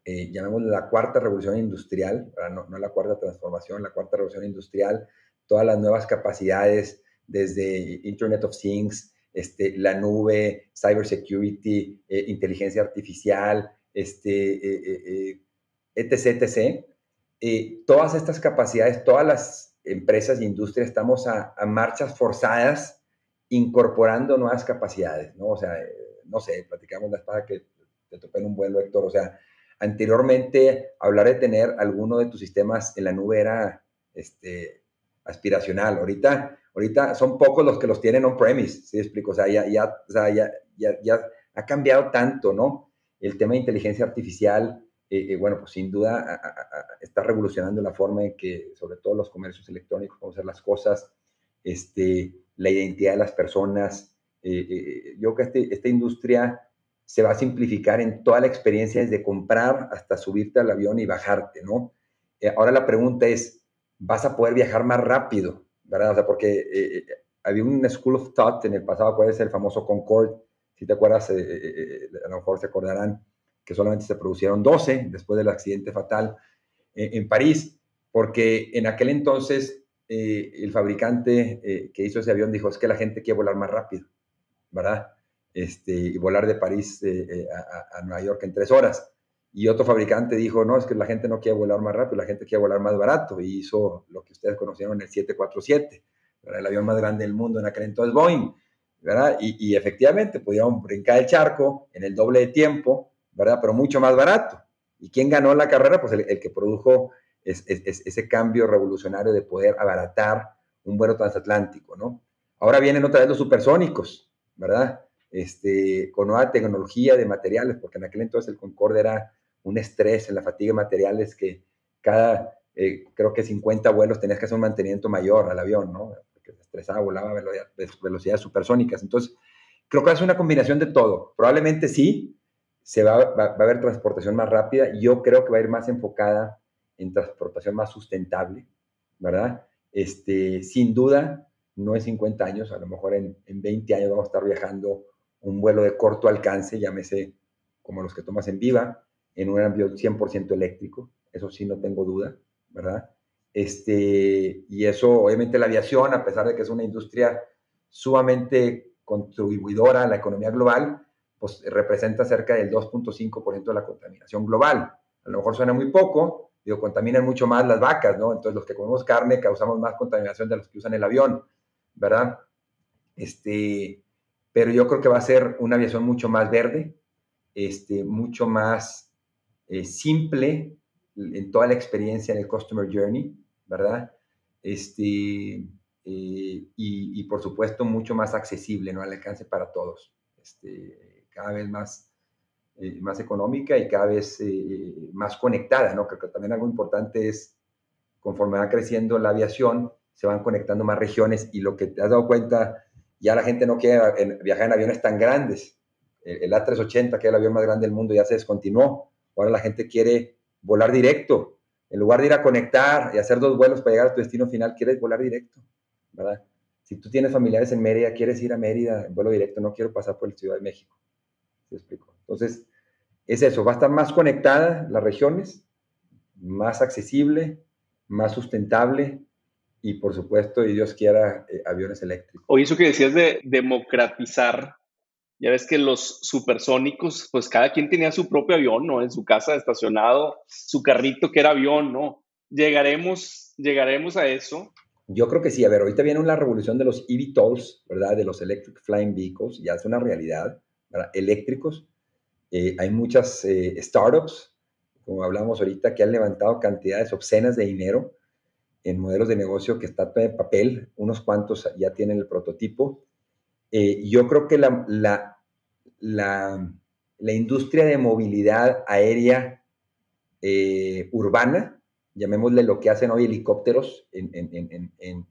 eh, la cuarta revolución industrial, no, no, la cuarta transformación, la cuarta revolución industrial, todas las nuevas capacidades, desde Internet of Things, este, la nube, cybersecurity, inteligencia artificial, este, etc., etc. todas estas capacidades, todas las empresas e industrias estamos a, a marchas forzadas incorporando nuevas capacidades, ¿no? O sea, no sé, platicamos la espada que te topé en un vuelo, Héctor, o sea, anteriormente hablar de tener alguno de tus sistemas en la nube era este, aspiracional, ahorita, ahorita son pocos los que los tienen on-premise, ¿sí explico? O sea, ya, ya, o sea, ya, ya, ya, ha cambiado tanto, ¿no? El tema de inteligencia artificial, eh, eh, bueno, pues sin duda está revolucionando la forma en que, sobre todo los comercios electrónicos, vamos a hacer las cosas, este, la identidad de las personas. Eh, eh, yo creo que este, esta industria se va a simplificar en toda la experiencia desde comprar hasta subirte al avión y bajarte, ¿no? Eh, ahora la pregunta es, ¿vas a poder viajar más rápido? ¿Verdad? O sea, porque eh, eh, había un School of Thought en el pasado, ¿cuál es el famoso Concorde? Si te acuerdas, a lo mejor se acordarán que solamente se produjeron 12 después del accidente fatal en París, porque en aquel entonces el fabricante que hizo ese avión dijo, es que la gente quiere volar más rápido, ¿verdad? Este, y volar de París a Nueva York en tres horas. Y otro fabricante dijo, no, es que la gente no quiere volar más rápido, la gente quiere volar más barato. Y hizo lo que ustedes conocieron, el 747, el avión más grande del mundo en aquel entonces, Boeing. ¿verdad? Y, efectivamente pudieron brincar el charco en el doble de tiempo, ¿verdad? Pero mucho más barato. ¿Y quién ganó la carrera? Pues el, que produjo ese cambio revolucionario de poder abaratar un vuelo transatlántico, ¿no? Ahora vienen otra vez los supersónicos, ¿verdad? Este, con nueva tecnología de materiales, porque en aquel entonces el Concorde era un estrés en la fatiga de materiales que cada, eh, creo que 50 vuelos tenías que hacer un mantenimiento mayor al avión, ¿no? Porque estresaba, volaba a velocidades supersónicas. Entonces, creo que es una combinación de todo. Probablemente sí, se va, va, a haber transportación más rápida. Yo creo que va a ir más enfocada en transportación más sustentable, ¿verdad? Este, sin duda, no es 50 años, a lo mejor en, en 20 años vamos a estar viajando un vuelo de corto alcance, llámese como los que tomas en Viva, en un avión 100% eléctrico, eso sí no tengo duda, ¿verdad? Este, y eso, obviamente la aviación, a pesar de que es una industria sumamente contribuidora a la economía global, pues representa cerca del 2.5% de la contaminación global. A lo mejor suena muy poco, digo, contaminan mucho más las vacas, ¿no? Entonces los que comemos carne causamos más contaminación de los que usan el avión, ¿verdad? Este, pero yo creo que va a ser una aviación mucho más verde, este, mucho más eh, simple en toda la experiencia en el Customer Journey, ¿verdad? Este, eh, y, por supuesto mucho más accesible, ¿no? Al alcance para todos. Este, cada vez más, eh, más económica y cada vez más conectada, ¿no? Creo que también algo importante es, conforme va creciendo la aviación, se van conectando más regiones y lo que te has dado cuenta, ya la gente no quiere viajar en aviones tan grandes. El A380, que es el avión más grande del mundo, ya se descontinuó Ahora la gente quiere volar directo. En lugar de ir a conectar y hacer dos vuelos para llegar a tu destino final, quieres volar directo, ¿verdad? Si tú tienes familiares en Mérida, quieres ir a Mérida en vuelo directo, no quiero pasar por el Ciudad de México. ¿Se explico? Entonces, es eso, va a estar más conectada las regiones, más accesible, más sustentable y por supuesto, y Dios quiera, eh, aviones eléctricos. O eso que decías de democratizar ya ves que los supersónicos, pues cada quien tenía su propio avión, ¿no? En su casa estacionado, su carrito que era avión, ¿no? Llegaremos, llegaremos a eso. Yo creo que sí. A ver, ahorita viene una revolución de los eVTOLs, ¿verdad? De los Electric Flying Vehicles. Ya es una realidad, ¿verdad? Eléctricos. Eh, hay muchas eh, startups, como hablamos ahorita, que han levantado cantidades obscenas de dinero en modelos de negocio que están en papel. Unos cuantos ya tienen el prototipo eh, yo creo que la, la, la, industria de movilidad aérea eh, urbana, llamémosle lo que hacen hoy helicópteros en, en, en,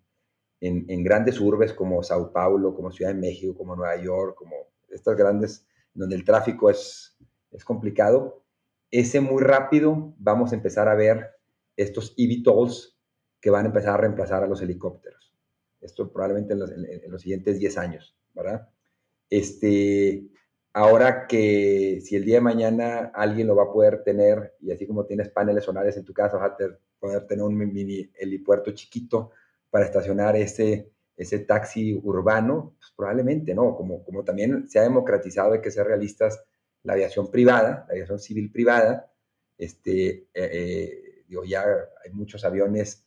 en, grandes urbes como Sao Paulo, como Ciudad de México, como Nueva York, como estas grandes, donde el tráfico es, es complicado, ese muy rápido vamos a empezar a ver estos eVTOLs que van a empezar a reemplazar a los helicópteros. Esto probablemente en los, en los siguientes 10 años. ¿verdad? Este, ahora que si el día de mañana alguien lo va a poder tener, y así como tienes paneles solares en tu casa, vas a poder tener un mini helipuerto chiquito para estacionar ese, ese taxi urbano, pues probablemente, ¿no? Como, como también se ha democratizado, hay que ser realistas, la aviación privada, la aviación civil privada, este, eh, eh, ya hay muchos aviones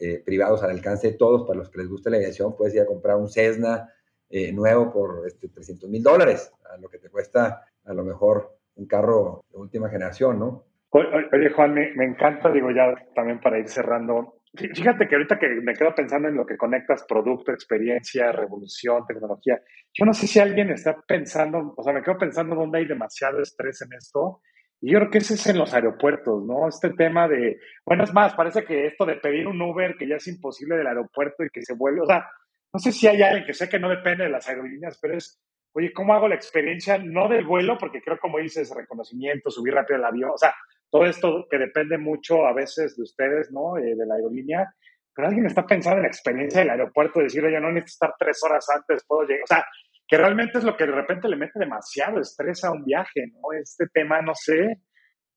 eh, privados al alcance de todos, para los que les guste la aviación, puedes ir a comprar un Cessna, eh, nuevo por este, 300 mil dólares, a lo que te cuesta a lo mejor un carro de última generación, ¿no? Oye, Juan, me, me encanta, digo ya también para ir cerrando, Fíjate que ahorita que me quedo pensando en lo que conectas producto, experiencia, revolución, tecnología, yo no sé si alguien está pensando, o sea, me quedo pensando dónde hay demasiado estrés en esto. Y yo creo que ese es en los aeropuertos, ¿no? Este tema de, bueno, es más, parece que esto de pedir un Uber que ya es imposible del aeropuerto y que se vuelve, o sea, no sé si hay alguien que sé que no depende de las aerolíneas, pero es, oye, ¿cómo hago la experiencia? No del vuelo, porque creo, como dices, reconocimiento, subir rápido el avión, o sea, todo esto que depende mucho a veces de ustedes, ¿no? Eh, de la aerolínea, pero alguien está pensando en la experiencia del aeropuerto, decir, oye, no necesito estar tres horas antes, puedo llegar, o sea, que realmente es lo que de repente le mete demasiado estrés a un viaje, ¿no? Este tema, no sé,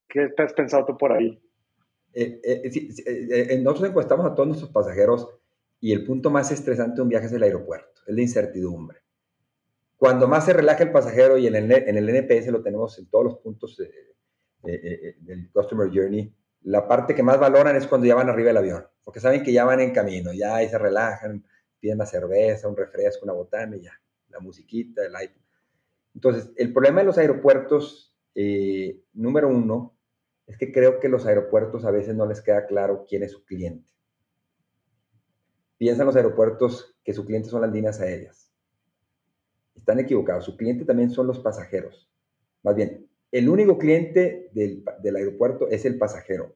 ¿qué te has pensado tú por ahí? Eh, eh, nosotros encuestamos a todos nuestros pasajeros y el punto más estresante de un viaje es el aeropuerto, es la incertidumbre. Cuando más se relaja el pasajero y en el, en el NPS lo tenemos en todos los puntos del Customer Journey, la parte que más valoran es cuando ya van arriba del avión, porque saben que ya van en camino, ya ahí se relajan, piden una cerveza, un refresco, una botana y ya, la musiquita, el iPad. Entonces, el problema de los aeropuertos, eh, número uno, es que creo que los aeropuertos a veces no les queda claro quién es su cliente. Piensan los aeropuertos que su cliente son las líneas aéreas. Están equivocados. Su cliente también son los pasajeros. Más bien, el único cliente del, aeropuerto es el pasajero.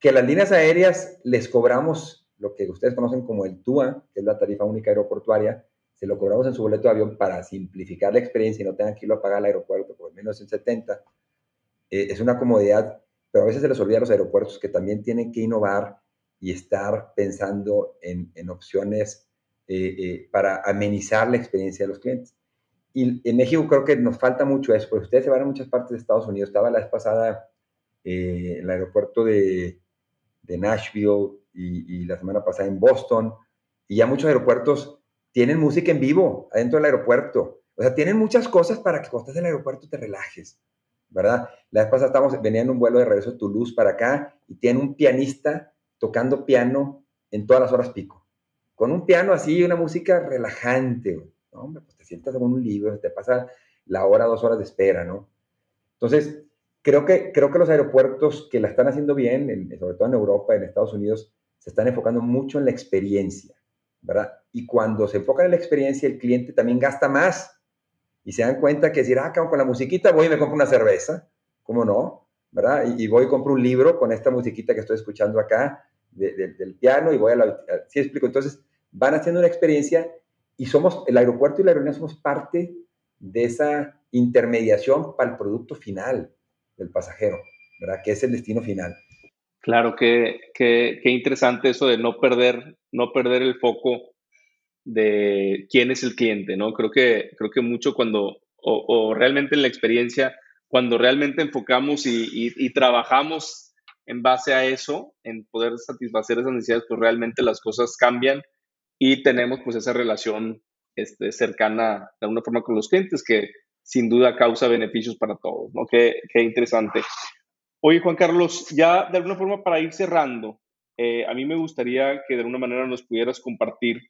Que las líneas aéreas les cobramos lo que ustedes conocen como el TUA, que es la tarifa única aeroportuaria, se lo cobramos en su boleto de avión para simplificar la experiencia y no tengan que irlo a pagar al aeropuerto por menos en 70. Eh, es una comodidad, pero a veces se les olvida a los aeropuertos que también tienen que innovar y estar pensando en, opciones eh, eh, para amenizar la experiencia de los clientes. Y en México creo que nos falta mucho eso, porque ustedes se van a muchas partes de Estados Unidos. Estaba la vez pasada eh, en el aeropuerto de, de Nashville y, la semana pasada en Boston, y ya muchos aeropuertos tienen música en vivo adentro del aeropuerto. O sea, tienen muchas cosas para que cuando estás en el aeropuerto te relajes, ¿verdad? La vez pasada estábamos, venía en un vuelo de regreso de Toulouse para acá y tiene un pianista tocando piano en todas las horas pico. Con un piano así, una música relajante, ¿no? Hombre, pues te sientas en un libro, te pasa la hora, dos horas de espera, ¿no? Entonces, creo que, creo que los aeropuertos que la están haciendo bien, sobre todo en Europa, en Estados Unidos, se están enfocando mucho en la experiencia, ¿verdad? Y cuando se enfocan en la experiencia, el cliente también gasta más y se dan cuenta que decir, ah, con la musiquita voy y me compro una cerveza, ¿cómo no? ¿Verdad? Y, voy y compro un libro con esta musiquita que estoy escuchando acá del piano y voy a la... ¿Sí explico? Entonces, van haciendo una experiencia y somos, el aeropuerto y la aerolínea somos parte de esa intermediación para el producto final del pasajero, ¿verdad? Que es el destino final. Claro, que, que, interesante eso de no perder, no perder el foco de quién es el cliente, ¿no? Creo que, creo que mucho cuando, o, realmente en la experiencia, cuando realmente enfocamos y, trabajamos en base a eso, en poder satisfacer esas necesidades, pues realmente las cosas cambian y tenemos pues esa relación este, cercana de alguna forma con los clientes que sin duda causa beneficios para todos, ¿no? Qué, qué interesante. Oye, Juan Carlos, ya de alguna forma para ir cerrando, eh, a mí me gustaría que de alguna manera nos pudieras compartir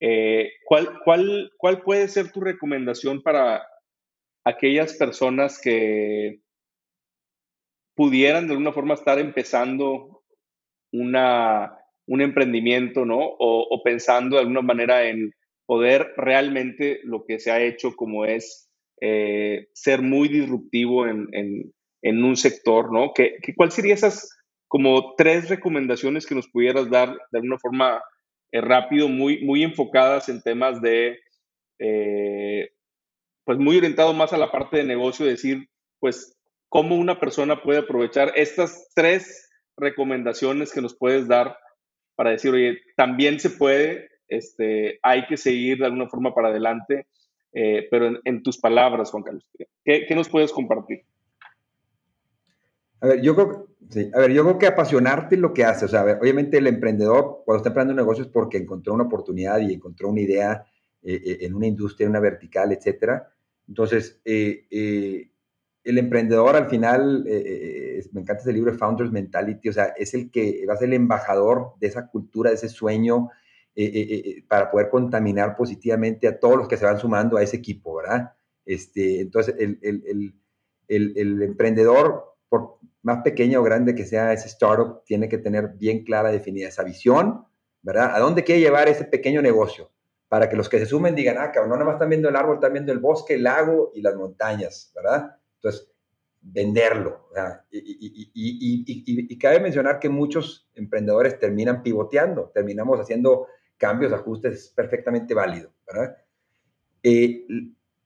eh, ¿cuál, cuál, cuál puede ser tu recomendación para aquellas personas que pudieran de alguna forma estar empezando una, un emprendimiento, ¿no? O, pensando de alguna manera en poder realmente lo que se ha hecho como es eh, ser muy disruptivo en, en, un sector, ¿no? ¿Qué, cuál serían esas como tres recomendaciones que nos pudieras dar de alguna forma eh, rápido, muy, muy enfocadas en temas de, eh, pues muy orientado más a la parte de negocio, decir, pues, cómo una persona puede aprovechar estas tres recomendaciones que nos puedes dar para decir, oye, también se puede, este, hay que seguir de alguna forma para adelante, eh, pero en, tus palabras, Juan Carlos, ¿qué, nos puedes compartir? A ver, yo creo, a ver, yo creo que apasionarte lo que hace, o sea, obviamente el emprendedor cuando está emprendiendo un negocio es porque encontró una oportunidad y encontró una idea eh, eh, en una industria, en una vertical, etcétera. Entonces, eh, el emprendedor al final, eh, eh, me encanta ese libro de Founders Mentality, o sea, es el que va a ser el embajador de esa cultura, de ese sueño, eh, para poder contaminar positivamente a todos los que se van sumando a ese equipo, ¿verdad? Este, entonces, el, el, el, el, emprendedor, por más pequeño o grande que sea ese startup, tiene que tener bien clara definida esa visión, ¿verdad? ¿A dónde quiere llevar ese pequeño negocio? Para que los que se sumen digan, ah, cabrón, no nada más están viendo el árbol, están viendo el bosque, el lago y las montañas, ¿verdad? Entonces, venderlo. Y, cabe mencionar que muchos emprendedores terminan pivoteando, terminamos haciendo cambios, ajustes, es perfectamente válido. ¿verdad? Eh,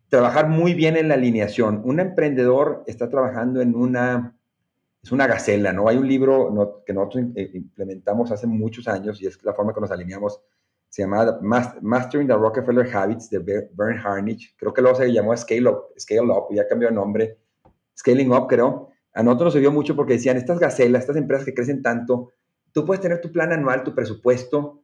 trabajar muy bien en la alineación. Un emprendedor está trabajando en una, es una gacela, ¿no? Hay un libro que nosotros eh, implementamos hace muchos años y es la forma que nos alineamos. Se llama Mastering the Rockefeller Habits de Bern Harnich. Creo que luego se llamó Scale Up, Scale Up, ya cambió de nombre. Scaling Up, creo. A nosotros nos sirvió mucho porque decían, estas gacelas, estas empresas que crecen tanto, tú puedes tener tu plan anual, tu presupuesto,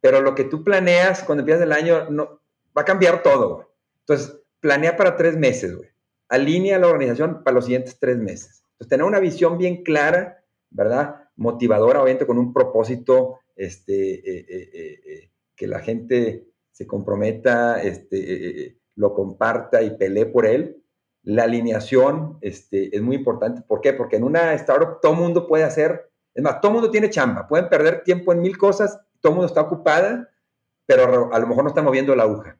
pero lo que tú planeas cuando empiezas el año no, va a cambiar todo. Entonces, planea para tres meses, güey. Alinea la organización para los siguientes tres meses. Entonces, tener una visión bien clara, ¿verdad? Motivadora, obviamente, con un propósito, este, eh, eh, eh, que la gente se comprometa, este, lo comparta y pelee por él. La alineación este, es muy importante. ¿Por qué? Porque en una startup todo mundo puede hacer, es más, todo mundo tiene chamba, pueden perder tiempo en mil cosas, todo mundo está ocupada, pero a lo mejor no está moviendo la aguja.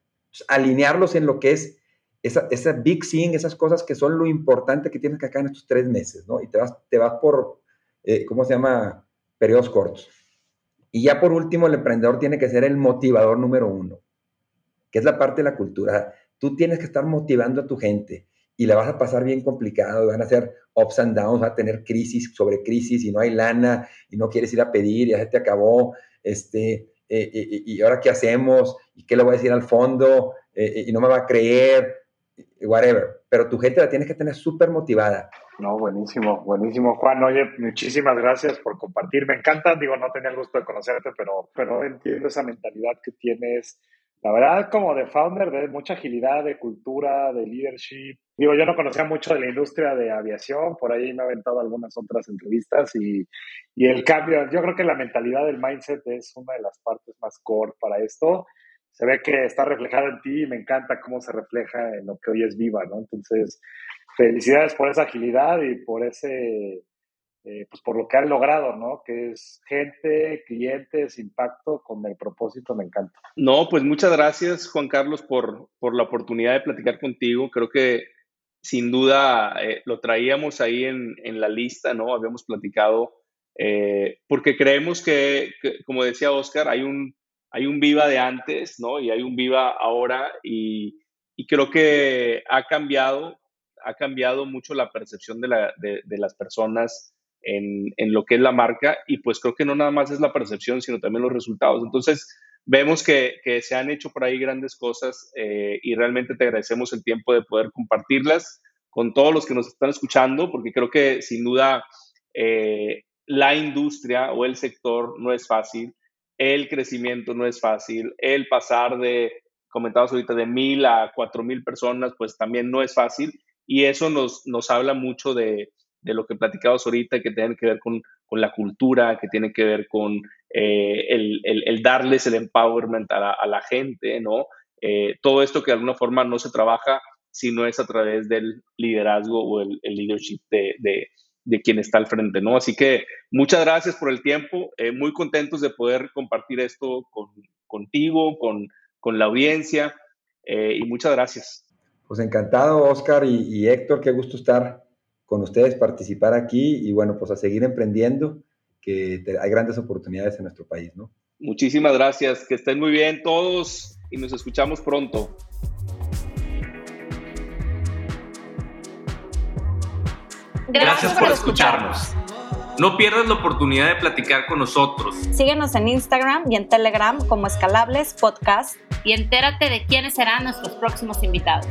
alinearlos en lo que es esa, big thing, esas cosas que son lo importante que tienes que acá en estos tres meses, ¿no? Y te vas, te vas por, eh, ¿cómo se llama? Periodos cortos. Y ya por último, el emprendedor tiene que ser el motivador número uno, que es la parte de la cultura. Tú tienes que estar motivando a tu gente y la vas a pasar bien complicado, van a ser ups and downs, va a tener crisis sobre crisis y no hay lana y no quieres ir a pedir, ya se te acabó, este, eh, eh, y ahora qué hacemos, y qué le voy a decir al fondo, y no me va a creer, whatever, pero tu gente la tienes que tener súper motivada. No, buenísimo, buenísimo, Juan. Oye, muchísimas gracias por compartir. Me encanta, digo, no tenía el gusto de conocerte, pero, pero entiendo esa mentalidad que tienes. La verdad, como de founder, de mucha agilidad, de cultura, de leadership. Digo, yo no conocía mucho de la industria de aviación, por ahí me he aventado algunas otras entrevistas y, y el cambio, yo creo que la mentalidad del mindset es una de las partes más core para esto se ve que está reflejado en ti y me encanta cómo se refleja en lo que hoy es Viva, ¿no? Entonces, felicidades por esa agilidad y por ese, eh, pues por lo que han logrado, ¿no? Que es gente, clientes, impacto con el propósito, me encanta. No, pues muchas gracias, Juan Carlos, por, por la oportunidad de platicar contigo. Creo que sin duda eh, lo traíamos ahí en, en, la lista, ¿no? Habíamos platicado, eh, porque creemos que, como decía Oscar, hay un hay un viva de antes, ¿no? Y hay un viva ahora y, creo que ha cambiado, ha cambiado mucho la percepción de, las personas en, lo que es la marca y pues creo que no nada más es la percepción, sino también los resultados. Entonces, vemos que, se han hecho por ahí grandes cosas eh, y realmente te agradecemos el tiempo de poder compartirlas con todos los que nos están escuchando, porque creo que sin duda eh, la industria o el sector no es fácil el crecimiento no es fácil, el pasar de, comentados ahorita, de mil a cuatro mil personas, pues también no es fácil y eso nos, nos habla mucho de, lo que platicamos ahorita, que tiene que ver con, la cultura, que tiene que ver con eh, el, darles el empowerment a la, gente, ¿no? Eh, todo esto que de alguna forma no se trabaja si no es a través del liderazgo o el, leadership de, de quien está al frente, ¿no? Así que muchas gracias por el tiempo, eh, muy contentos de poder compartir esto contigo, con, la audiencia eh, y muchas gracias. Pues encantado, Oscar y, Héctor, qué gusto estar con ustedes, participar aquí y bueno, pues a seguir emprendiendo, que hay grandes oportunidades en nuestro país, ¿no? Muchísimas gracias, que estén muy bien todos y nos escuchamos pronto. Gracias, por escucharnos. No pierdas la oportunidad de platicar con nosotros. Síguenos en Instagram y en Telegram como Escalables Podcast. Y entérate de quiénes serán nuestros próximos invitados.